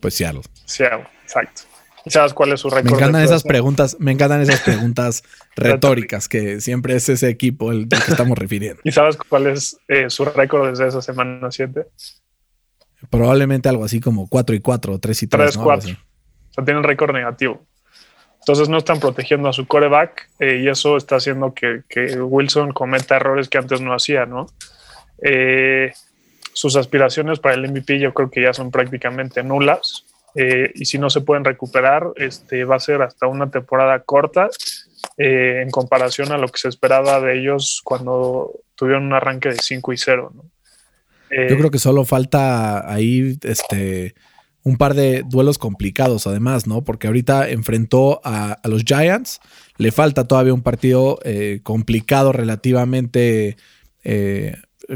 Pues Seattle. Seattle, exacto. ¿Sabes cuál es su récord? Me encantan esas preguntas, me encantan esas preguntas [laughs] [laughs] retóricas que siempre es ese equipo el del que estamos refiriendo. ¿Y sabes cuál es eh, su récord desde esa semana 7? Probablemente algo así como 4 y 4, 3 y 3. 3, 4. O sea, tienen récord negativo. Entonces no están protegiendo a su coreback eh, y eso está haciendo que, que, Wilson cometa errores que antes no hacía, ¿no? Eh, sus aspiraciones para el MVP yo creo que ya son prácticamente nulas. Eh, y si no se pueden recuperar, este, va a ser hasta una temporada corta eh, en comparación a lo que se esperaba de ellos cuando tuvieron un arranque de 5 y 0. ¿no? Eh, Yo creo que solo falta ahí este, un par de duelos complicados además, ¿no? Porque ahorita enfrentó a, los Giants, le falta todavía un partido complicado relativamente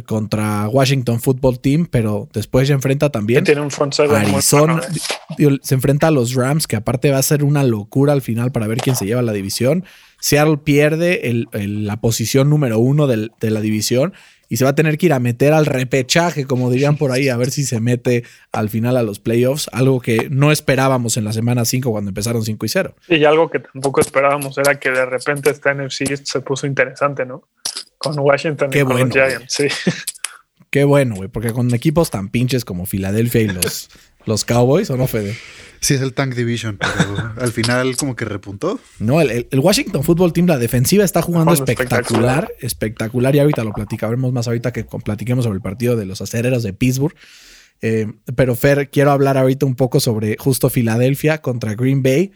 contra Washington Football Team, pero después se enfrenta también Tiene un Arizona. bueno, eh. Se enfrenta a los Rams, que aparte va a ser una locura al final para ver quién se lleva la división. Seattle pierde el- el- la posición número uno del- de la división y se va a tener que ir a meter al repechaje, como dirían por ahí, a ver si se mete al final a los playoffs, algo que no esperábamos en la semana 5 cuando empezaron 5 y 0. Y algo que tampoco esperábamos era que de repente esta NFC se puso interesante, ¿no? Con Washington Qué y con bueno, los Giants, sí. [laughs] Qué bueno, güey, porque con equipos tan pinches como Filadelfia y los, [laughs] los Cowboys, ¿o no, Fede? Sí, es el Tank Division, pero al final como que repuntó. No, el, el- Washington Football Team, la defensiva está jugando espectacular, espectacular, y ahorita lo platicaremos más ahorita que con- platiquemos sobre el partido de los acereros de Pittsburgh. Eh, pero Fer, quiero hablar ahorita un poco sobre justo Filadelfia contra Green Bay.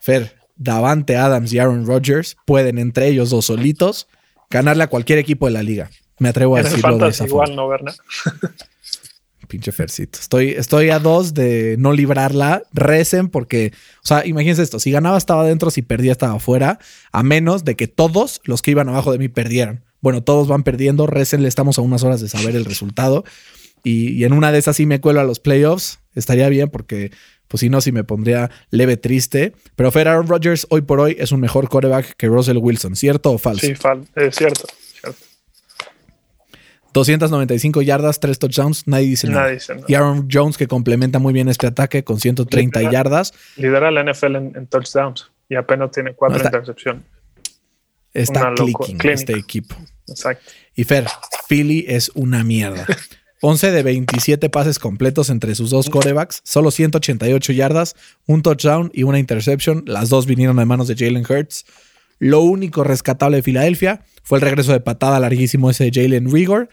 Fer, Davante Adams y Aaron Rodgers pueden entre ellos dos solitos ganarle a cualquier equipo de la liga. Me atrevo a decirlo de esa forma. igual, ¿no, Berna? [laughs] Pinche Fercito. Estoy, estoy a dos de no librarla. Recen porque, o sea, imagínense esto. Si ganaba estaba adentro, si perdía estaba afuera. A menos de que todos los que iban abajo de mí perdieran. Bueno, todos van perdiendo. Recen, le estamos a unas horas de saber el resultado. Y, y en una de esas sí me cuelo a los playoffs. Estaría bien porque, pues si no, sí me pondría leve triste. Pero Fer Aaron Rodgers hoy por hoy es un mejor quarterback que Russell Wilson. ¿Cierto o falso? Sí, fal- es cierto, cierto. 295 yardas, 3 touchdowns. Nadie dice nada. Nadie dice nada. Y Aaron Jones que complementa muy bien este ataque con 130 Literal. yardas. Lidera la NFL en, en touchdowns y apenas tiene cuatro No, está- intercepciones. Está clicking clínica. este equipo. Exacto. Y Fer, Philly es una mierda. [laughs] 11 de 27 pases completos entre sus dos corebacks, solo 188 yardas, un touchdown y una interception. Las dos vinieron de manos de Jalen Hurts. Lo único rescatable de Filadelfia fue el regreso de patada larguísimo ese de Jalen Rigor.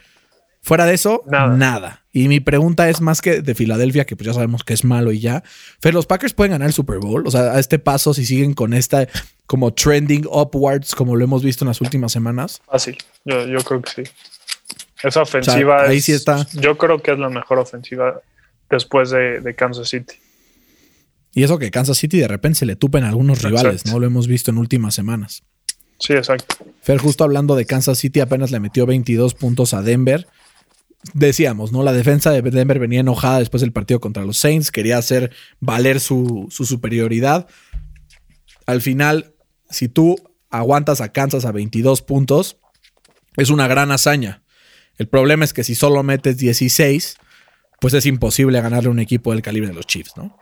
Fuera de eso, Nada. nada. Y mi pregunta es más que de Filadelfia, que pues ya sabemos que es malo y ya. Fer, ¿los Packers pueden ganar el Super Bowl? O sea, a este paso, si siguen con esta como trending upwards, como lo hemos visto en las últimas semanas. Fácil. Yo, yo creo que sí. Esa ofensiva. ahí es- sí está. Yo creo que es la mejor ofensiva después de, de Kansas City. Y eso que Kansas City de repente se le tupen a algunos Exacto. rivales, ¿no? Lo hemos visto en últimas semanas. Sí, exacto. Fer, justo hablando de Kansas City, apenas le metió 22 puntos a Denver. Decíamos, ¿no? La defensa de Denver venía enojada después del partido contra los Saints, quería hacer valer su, su superioridad. Al final, si tú aguantas a Kansas a 22 puntos, es una gran hazaña. El problema es que si solo metes 16, pues es imposible ganarle a un equipo del calibre de los Chiefs, ¿no?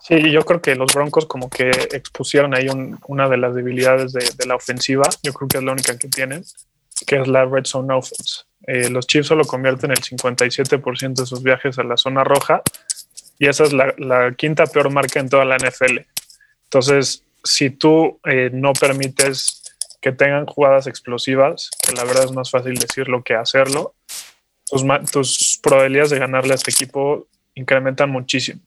Sí, yo creo que los Broncos como que expusieron ahí un- una de las debilidades de, la ofensiva. Yo creo que es la única que tienen, que es la red zone offense. Eh, los Chiefs solo convierten el 57% de sus viajes a la zona roja y esa es la, la quinta peor marca en toda la NFL. Entonces, si tú eh, no permites que tengan jugadas explosivas, que la verdad es más fácil decirlo que hacerlo, tus, tus probabilidades de ganarle a este equipo incrementan muchísimo.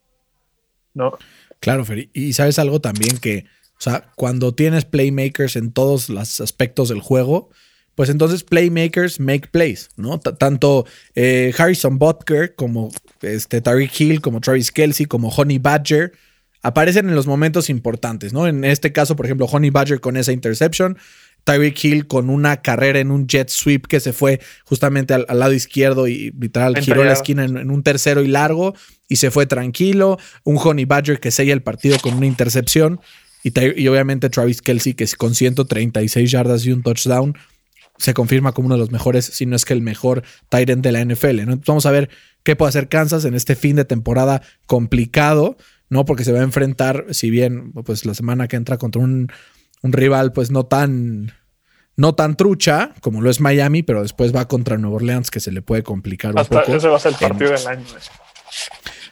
¿no? Claro, Fer. Y sabes algo también que, o sea, cuando tienes playmakers en todos los aspectos del juego, pues entonces playmakers make plays, ¿no? Tanto eh, Harrison Butker como este, Tariq Hill, como Travis Kelsey, como Honey Badger, aparecen en los momentos importantes, ¿no? En este caso, por ejemplo, Honey Badger con esa interception, Tyreek Hill con una carrera en un jet sweep que se fue justamente al, al lado izquierdo y literal giró la esquina en, en un tercero y largo y se fue tranquilo. Un Honey Badger que sella el partido con una intercepción y, obviamente Travis Kelsey que con 136 yardas y un touchdown se confirma como uno de los mejores, si no es que el mejor end de la NFL. ¿no? Entonces vamos a ver qué puede hacer Kansas en este fin de temporada complicado, ¿no? Porque se va a enfrentar, si bien, pues la semana que entra contra un, un rival, pues no tan, no tan trucha como lo es Miami, pero después va contra Nueva Orleans, que se le puede complicar un Hasta poco. ese va a ser el partido del año.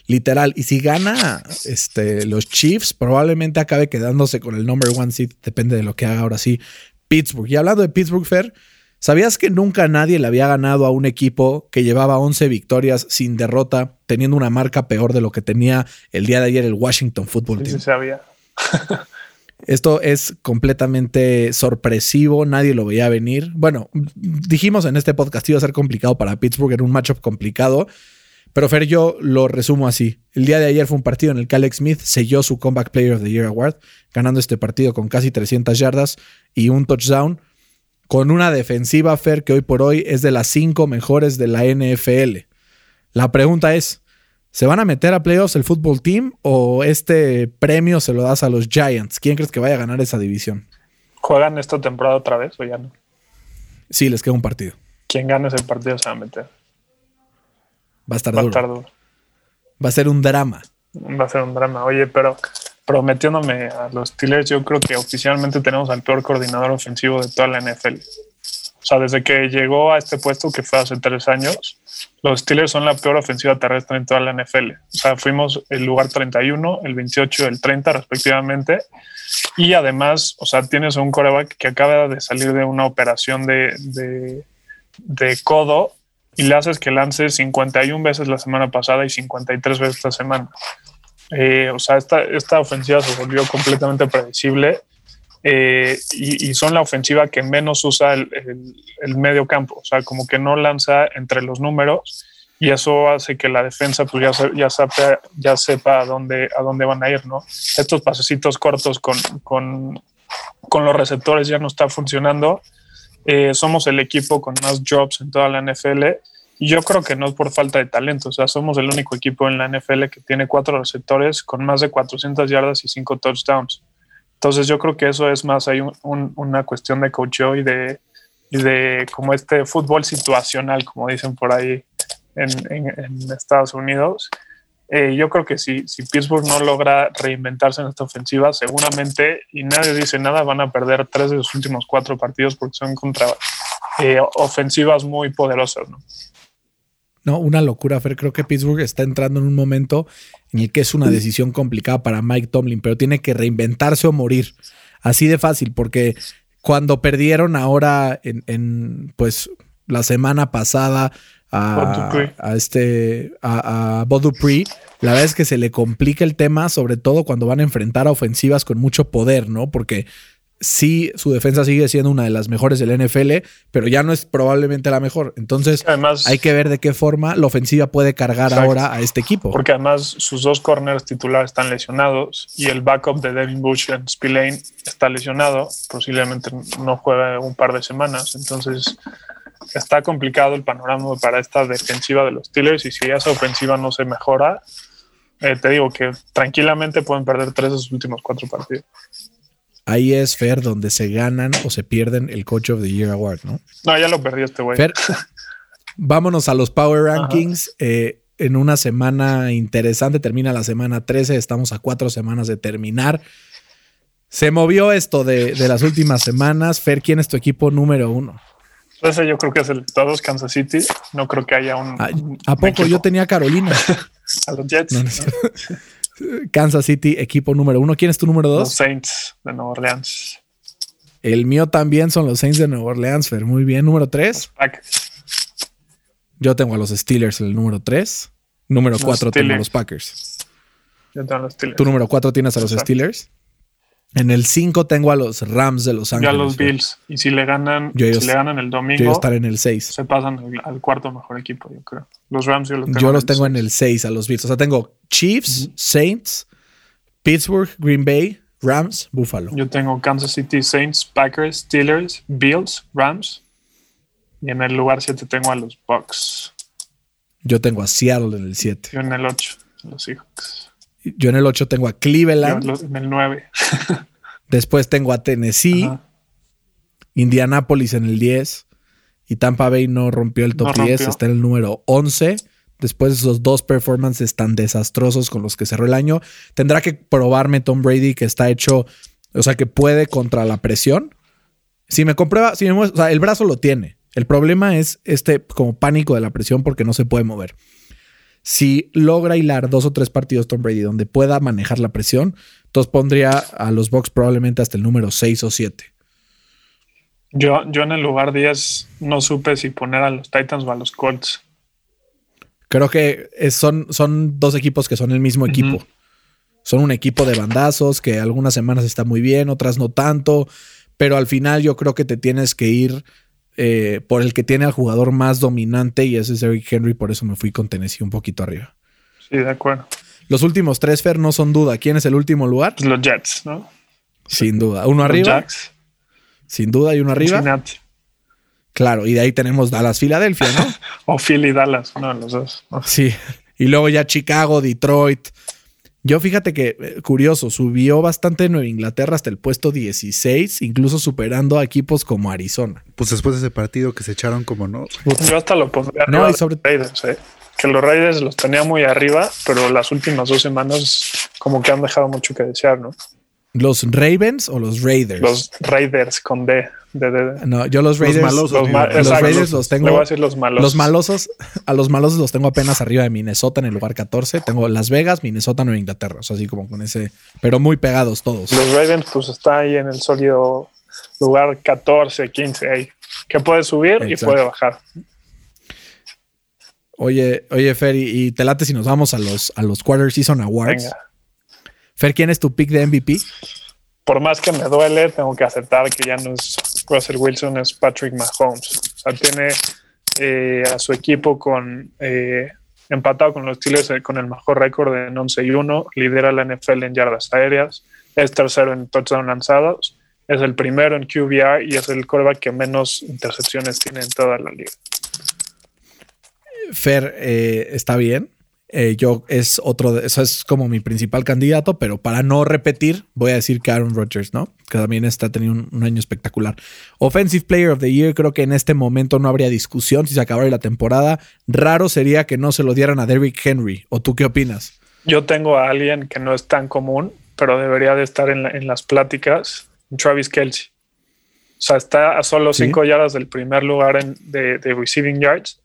Literal. Y si gana este, los Chiefs, probablemente acabe quedándose con el number one seed. Depende de lo que haga ahora sí Pittsburgh. Y hablando de Pittsburgh, Fer, ¿sabías que nunca nadie le había ganado a un equipo que llevaba 11 victorias sin derrota, teniendo una marca peor de lo que tenía el día de ayer el Washington Football Sí, Team? sí sabía. [laughs] Esto es completamente sorpresivo, nadie lo veía venir. Bueno, dijimos en este podcast iba a ser complicado para Pittsburgh, era un matchup complicado, pero Fer, yo lo resumo así. El día de ayer fue un partido en el que Alex Smith selló su Comeback Player of the Year Award, ganando este partido con casi 300 yardas y un touchdown con una defensiva Fer que hoy por hoy es de las cinco mejores de la NFL. La pregunta es, ¿se van a meter a playoffs el fútbol team o este premio se lo das a los Giants? ¿Quién crees que vaya a ganar esa división? ¿Juegan esta temporada otra vez o ya no? Sí, les queda un partido. Quien gane ese partido se va a meter. Va a estar Va duro. estar duro. Va a ser un drama. Va a ser un drama. Oye, pero prometiéndome a los Steelers, yo creo que oficialmente tenemos al peor coordinador ofensivo de toda la NFL. O sea, desde que llegó a este puesto, que fue hace tres años, los Steelers son la peor ofensiva terrestre en toda la NFL. O sea, fuimos el lugar 31, el 28 y el 30 respectivamente. Y además, o sea, tienes un coreback que acaba de salir de una operación de, de, de codo y le haces que lance 51 veces la semana pasada y 53 veces esta semana. Eh, o sea, esta, esta ofensiva se volvió completamente predecible eh, y, son la ofensiva que menos usa el, el, el, medio campo. O sea, como que no lanza entre los números y eso hace que la defensa pues ya, ya, sepa, ya sepa a dónde, a dónde van a ir, ¿no? Estos pasecitos cortos con, con, con los receptores ya no está funcionando. Eh, somos el equipo con más drops en toda la NFL y yo creo que no es por falta de talento, o sea, somos el único equipo en la NFL que tiene cuatro receptores con más de 400 yardas y cinco touchdowns. Entonces yo creo que eso es más hay un, un, una cuestión de coacheo y de, de como este fútbol situacional, como dicen por ahí en Estados Unidos. Eh, yo creo que si, si, Pittsburgh no logra reinventarse en esta ofensiva, seguramente, y nadie dice nada, van a perder tres de los últimos cuatro partidos porque son contra eh, ofensivas muy poderosas. ¿no? No, una locura, Fer. Creo que Pittsburgh está entrando en un momento en el que es una decisión complicada para Mike Tomlin, pero tiene que reinventarse o morir. Así de fácil, porque cuando perdieron ahora en, en pues la semana pasada a, a este a, a Dupree, la verdad es que se le complica el tema, sobre todo cuando van a enfrentar a ofensivas con mucho poder, ¿no? Porque sí, su defensa sigue siendo una de las mejores del NFL, pero ya no es probablemente la mejor. Entonces, además, hay que ver de qué forma la ofensiva puede cargar exacto. ahora a este equipo. Porque además sus dos corners titulares están lesionados y el backup de Devin Bush en Spillane está lesionado, posiblemente no juegue un par de semanas. Entonces, está complicado el panorama para esta defensiva de los Steelers y si esa ofensiva no se mejora, eh, te digo que tranquilamente pueden perder tres de sus últimos cuatro partidos. Ahí es Fer donde se ganan o se pierden el Coach of the Year Award, ¿no? No, ya lo perdió este güey. Fer, [laughs] vámonos a los Power Rankings. Eh, en una semana interesante, termina la semana 13, estamos a cuatro semanas de terminar. Se movió esto de, de las últimas semanas. Fer, ¿quién es tu equipo número uno? Ese yo creo que es el de todos, Kansas City. No creo que haya un. ¿A, ¿a poco? Yo tenía Carolina. [laughs] a los Jets. No, no [laughs] Kansas City, equipo número uno. ¿Quién es tu número dos? Los Saints de Nueva Orleans. El mío también son los Saints de Nueva Orleans, Fer. Muy bien. Número tres. Yo tengo a los Steelers el número tres. Número los cuatro Steelers. tengo a los Packers. Yo tengo a los Steelers. Tu número cuatro tienes a los. Steelers. En el 5 tengo a los Rams de Los Ángeles. Yo a los Bills. Y si le ganan, yo si le ganan el domingo, yo estar en el 6. Se pasan al, al, cuarto mejor equipo, yo creo. Los Rams yo los tengo. Yo los tengo en el 6 a los Bills. O sea, tengo Chiefs, uh -huh. Saints, Pittsburgh, Green Bay, Rams, Buffalo. Yo tengo Kansas City, Saints, Packers, Steelers, Bills, Rams. Y en el lugar 7 tengo a los Bucks. Yo tengo a Seattle en el 7. Yo en el 8, los Seahawks. Yo en el 8 tengo a Cleveland. Yo en el 9. [laughs] Después tengo a Tennessee, Ajá. Indianapolis en el 10 y Tampa Bay no rompió el top no 10, está en el número 11. Después esos dos performances tan desastrosos con los que cerró el año, tendrá que probarme Tom Brady que está hecho, o sea, que puede contra la presión. Si me comprueba, si me muestra, o sea, el brazo lo tiene. El problema es este como pánico de la presión porque no se puede mover. Si logra hilar dos o tres partidos Tom Brady donde pueda manejar la presión, entonces pondría a los Bucks probablemente hasta el número 6 o 7. Yo, yo en el lugar 10 no supe si poner a los Titans o a los Colts. Creo que son, son dos equipos que son el mismo equipo. Uh -huh. Son un equipo de bandazos que algunas semanas está muy bien, otras no tanto, pero al final yo creo que te tienes que ir eh, por el que tiene al jugador más dominante y ese es Eric Henry, por eso me fui con Tennessee un poquito arriba. Sí, de acuerdo. Los últimos tres, Fer, no son duda. ¿Quién es el último lugar? Los Jets, ¿no? Sin duda. ¿Uno Los arriba? Jacks. Sin duda, y uno arriba. Cincinnati. Claro, y de ahí tenemos Dallas, Filadelfia, ¿no? [laughs] O Philly Dallas, no, los dos. Sí. Y luego ya Chicago, Detroit. Yo fíjate que, eh, curioso, subió bastante Nueva Inglaterra hasta el puesto 16, incluso superando a equipos como Arizona. Pues después de ese partido que se echaron como no. Yo hasta lo pondría No, arriba y de sobre- los Raiders, eh. Que los Raiders los tenía muy arriba, pero las últimas dos semanas como que han dejado mucho que desear, ¿no? ¿Los Ravens o los Raiders? Los Raiders con D. de, de- de- No, yo los Raiders. malosos, los, ma- Los. Raiders los tengo- Le voy a decir los malos. Los malosos, [laughs] a los malosos los tengo apenas arriba de Minnesota en el lugar 14. Tengo Las Vegas, Minnesota, Nueva Inglaterra. O sea, así como con ese, pero muy pegados todos. Los Ravens, pues está ahí en el sólido lugar 14, 15, ahí. Que puede subir y puede bajar. Oye, oye, Fer, y y te late si nos vamos a los, a los Quarter Season Awards. Venga. Fer, ¿quién es tu pick de MVP? Por más que me duele, tengo que aceptar que ya no es Russell Wilson, es Patrick Mahomes. O sea, tiene eh, a su equipo con eh, empatado con los Steelers eh, con el mejor récord en 11 y 1, lidera la NFL en yardas aéreas, es tercero en touchdown lanzados, es el primero en QBR y es el quarterback que menos intercepciones tiene en toda la liga. Fer eh, está bien. Eh, yo es otro, de, eso es como mi principal candidato, pero para no repetir, voy a decir que Aaron Rodgers, ¿no? Que también está teniendo un, un año espectacular. Offensive Player of the Year, creo que en este momento no habría discusión si se acabara la temporada. Raro sería que no se lo dieran a Derrick Henry. ¿O tú qué opinas? Yo tengo a alguien que no es tan común, pero debería de estar en, la- en las pláticas, Travis Kelsey. O sea, está a solo Sí. 5 yardas del primer lugar en- de, de receiving yards,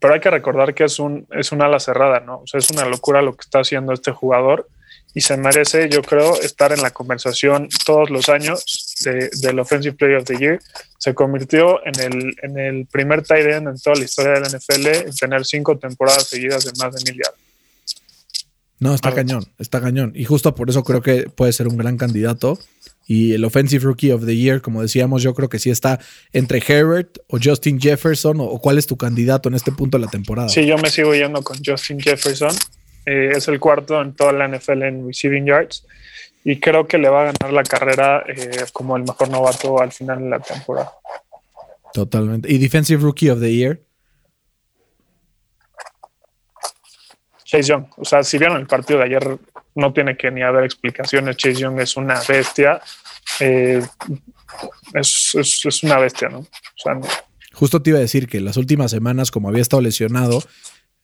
pero hay que recordar que es un, es un ala cerrada, ¿no? O sea, es una locura lo que está haciendo este jugador y se merece, yo creo, estar en la conversación todos los años de- del Offensive Player of the Year. Se convirtió en el, en el primer tight end en toda la historia de la NFL en tener cinco temporadas seguidas de más de mil yardas. No, está cañón, está cañón. Y justo por eso creo que puede ser un gran candidato. Y el Offensive Rookie of the Year, como decíamos, yo creo que sí está entre Herbert o Justin Jefferson. ¿O, o cuál es tu candidato en este punto de la temporada? Sí, yo me sigo yendo con Justin Jefferson. Eh, es el cuarto en toda la NFL en receiving yards. Y creo que le va a ganar la carrera eh, como el mejor novato al final de la temporada. Totalmente. ¿Y Defensive Rookie of the Year? Chase Young. O sea, si vieron el partido de ayer, no tiene que ni haber explicaciones. Chase Young es una bestia. Eh, es, es- es una bestia, ¿no? O sea, no- Justo te iba a decir que las últimas semanas, como había estado lesionado,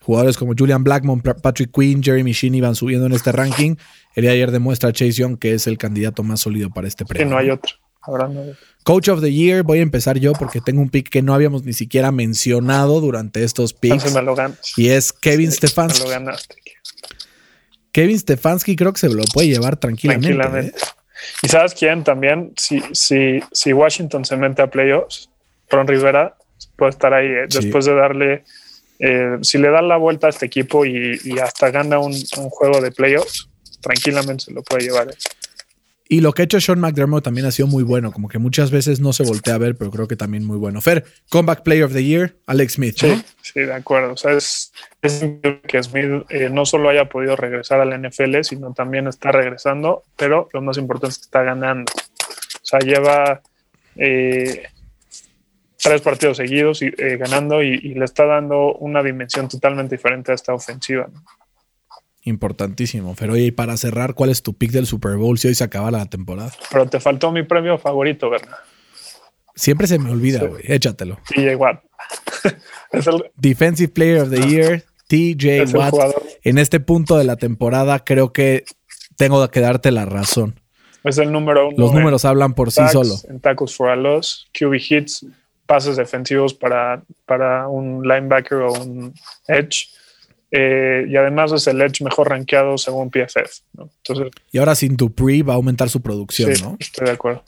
jugadores como Julian Blackmon, Pa- Patrick Quinn, Jeremy Sheen iban subiendo en este ranking. El día de ayer demuestra a Chase Young que es el candidato más sólido para este premio. no hay otro. Hay otro. Coach of the Year, voy a empezar yo porque tengo un pick que no habíamos ni siquiera mencionado durante estos picks. Me lo. Y es Kevin Sí, Me Stefanski. lo ganaste. Kevin Stefanski creo que se lo puede llevar tranquilamente. Tranquilamente. ¿eh? ¿Y sabes quién también? Si, si, si Washington se mete a playoffs, Ron Rivera puede estar ahí eh, Sí. después de darle, eh, si le dan la vuelta a este equipo y, y hasta gana un, un juego de playoffs, tranquilamente se lo puede llevar. eh. Y lo que ha hecho Sean McDermott también ha sido muy bueno. Como que muchas veces no se voltea a ver, pero creo que también muy bueno. Fer, Comeback Player of the Year, Alex Smith. Sí, ¿no? sí, de acuerdo. O sea, es, es increíble que Smith eh, no solo haya podido regresar a la NFL, sino también está regresando, pero lo más importante es que está ganando. O sea, lleva eh, tres partidos seguidos y, eh, ganando y, y le está dando una dimensión totalmente diferente a esta ofensiva. ¿no? Importantísimo. Fer, oye, y para cerrar, ¿cuál es tu pick del Super Bowl si hoy se acaba la temporada? Pero te faltó mi premio favorito, ¿verdad? Siempre se me olvida, Sí. güey. Échatelo. TJ Watt. [laughs] es, el, Defensive Player of the Year, TJ Watt. En este punto de la temporada, creo que tengo que darte la razón. es el número uno. Los números hablan por sí sacks, solo. En tackles for a loss, QB hits, pases defensivos para, para un linebacker o un edge. Eh, y además es el edge mejor rankeado según PFF. ¿no? Entonces, Y ahora sin tu pre va a aumentar su producción, sí, ¿no? estoy de acuerdo.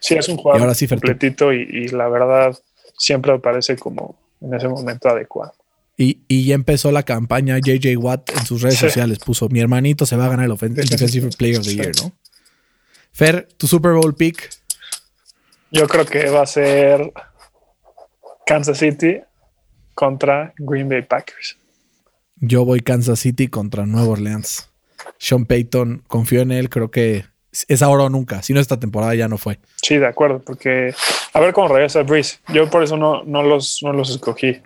Sí, es un Y jugador ahora sí, completito y, y la verdad siempre me parece como en ese momento adecuado. Y, y ya empezó la campaña JJ Watt en sus redes Sí. sociales. Puso, mi hermanito se va a ganar el, el Defensive Player of the Year, ¿no? Fer, tu Super Bowl pick. Yo creo que va a ser Kansas City contra Green Bay Packers. Yo voy Kansas City contra Nueva Orleans. Sean Payton, confío en él, creo que es ahora o nunca. Si no, esta temporada ya no fue. Sí, de acuerdo, porque A ver cómo regresa Breeze. Yo por eso no, no, los, no los escogí.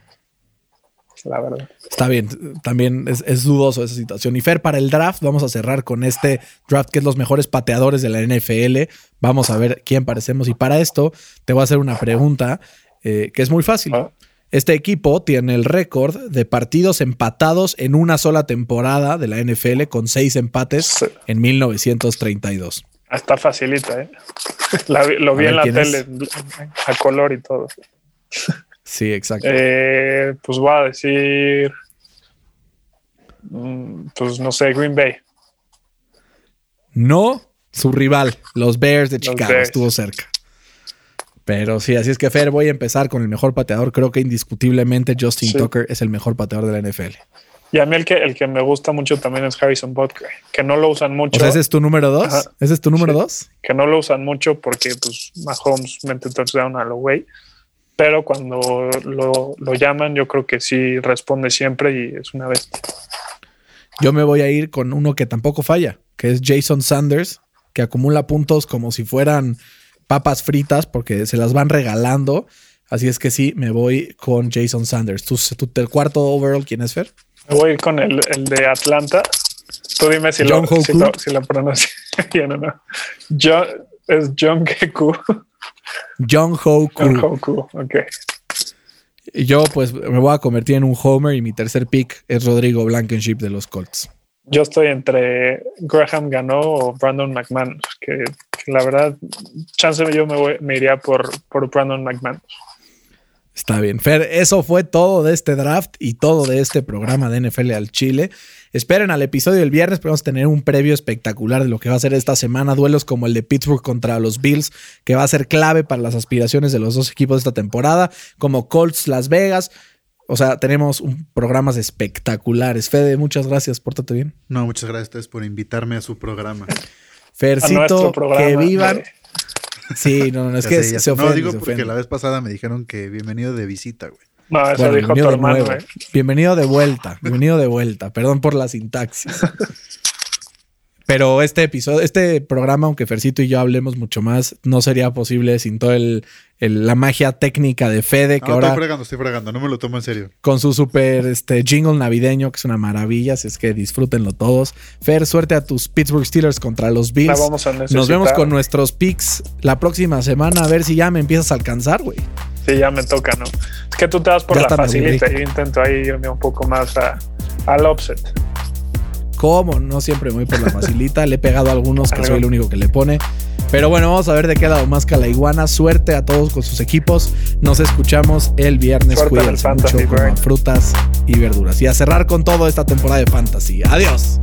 La verdad. Está bien, también es, es, dudoso esa situación. Y Fer, para el draft, vamos a cerrar con este draft que es los mejores pateadores de la NFL. Vamos a ver quién parecemos. Y para esto, te voy a hacer una pregunta eh, que es muy fácil. ¿Ah? Este equipo tiene el récord de partidos empatados en una sola temporada de la NFL con seis empates sí. en 1932. Está facilita, ¿eh? [laughs] La, lo vi en la tele es? a color y todo. Sí, exacto. Eh, pues voy a decir, mm, pues no sé, Green Bay. No, su rival, los Bears de Chicago, Bears. estuvo cerca. Pero sí, así es que Fer, voy a empezar con el mejor pateador. Creo que indiscutiblemente Justin sí. Tucker es el mejor pateador de la NFL. Y a mí el que, el que me gusta mucho también es Harrison Butker, que no lo usan mucho. O sea, ¿Ese es tu número dos? Ajá. ¿Ese es tu número sí. dos? Que no lo usan mucho porque pues, Mahomes mete touchdown a lo güey. Pero cuando lo, lo, llaman, yo creo que sí responde siempre y es una bestia. Yo me voy a ir con uno que tampoco falla, que es Jason Sanders, que acumula puntos como si fueran papas fritas porque se las van regalando. Así es que sí, me voy con Jason Sanders. ¿Tu, tu, tu cuarto overall quién es, Fer? Me voy con el, el de Atlanta. Tú dime si, John lo, si, lo, si lo pronuncio [laughs] bien o no. John, es John Keku. John Hoku. John Hoku, ok. Yo pues me voy a convertir en un homer y mi tercer pick es Rodrigo Blankenship de los Colts. Yo estoy entre Graham Ganó o Brandon McMahon, que la verdad, chance yo me, voy, me iría por, por Brandon McMahon. Está bien. Fer, eso fue todo de este draft y todo de este programa de NFL al Chile. Esperen al episodio del viernes, vamos a tener un previo espectacular de lo que va a ser esta semana. Duelos como el de Pittsburgh contra los Bills, que va a ser clave para las aspiraciones de los dos equipos de esta temporada, como Colts Las Vegas. O sea, tenemos un, programas espectaculares. Fede, muchas gracias. Pórtate bien. No, muchas gracias a ustedes por invitarme a su programa. Fercito, que vivan. Sí, no, no, es que se, se ofende, No, digo se porque la vez pasada me dijeron que bienvenido de visita, güey. No, eso Bueno, dijo tu de hermano, nuevo. eh. Bienvenido de vuelta. Bienvenido de vuelta. Perdón por la sintaxis. [laughs] Pero este episodio, este programa, aunque Fercito y yo hablemos mucho más, no sería posible sin toda el, el, la magia técnica de Fede, que No, ahora estoy fregando, estoy fregando, no me lo tomo en serio. con su super este, jingle navideño, que es una maravilla, así es que disfrútenlo todos. Fer, suerte a tus Pittsburgh Steelers contra los La Bills. vamos a necesitar. Nos vemos con nuestros picks la próxima semana, a ver si ya me empiezas a alcanzar, güey. Sí, ya me toca, ¿no? Es que tú te vas por Ya la facilita. Yo intento ahí irme un poco más a, al offset. ¿Cómo? No siempre me voy por la facilita. Le he pegado a algunos que soy el único que le pone. Pero bueno, vamos a ver de qué lado más la iguana. Suerte a todos con sus equipos. Nos escuchamos el viernes. Suerte Cuídense mucho, coman frutas y verduras. Y a cerrar con todo esta temporada de fantasy. Adiós.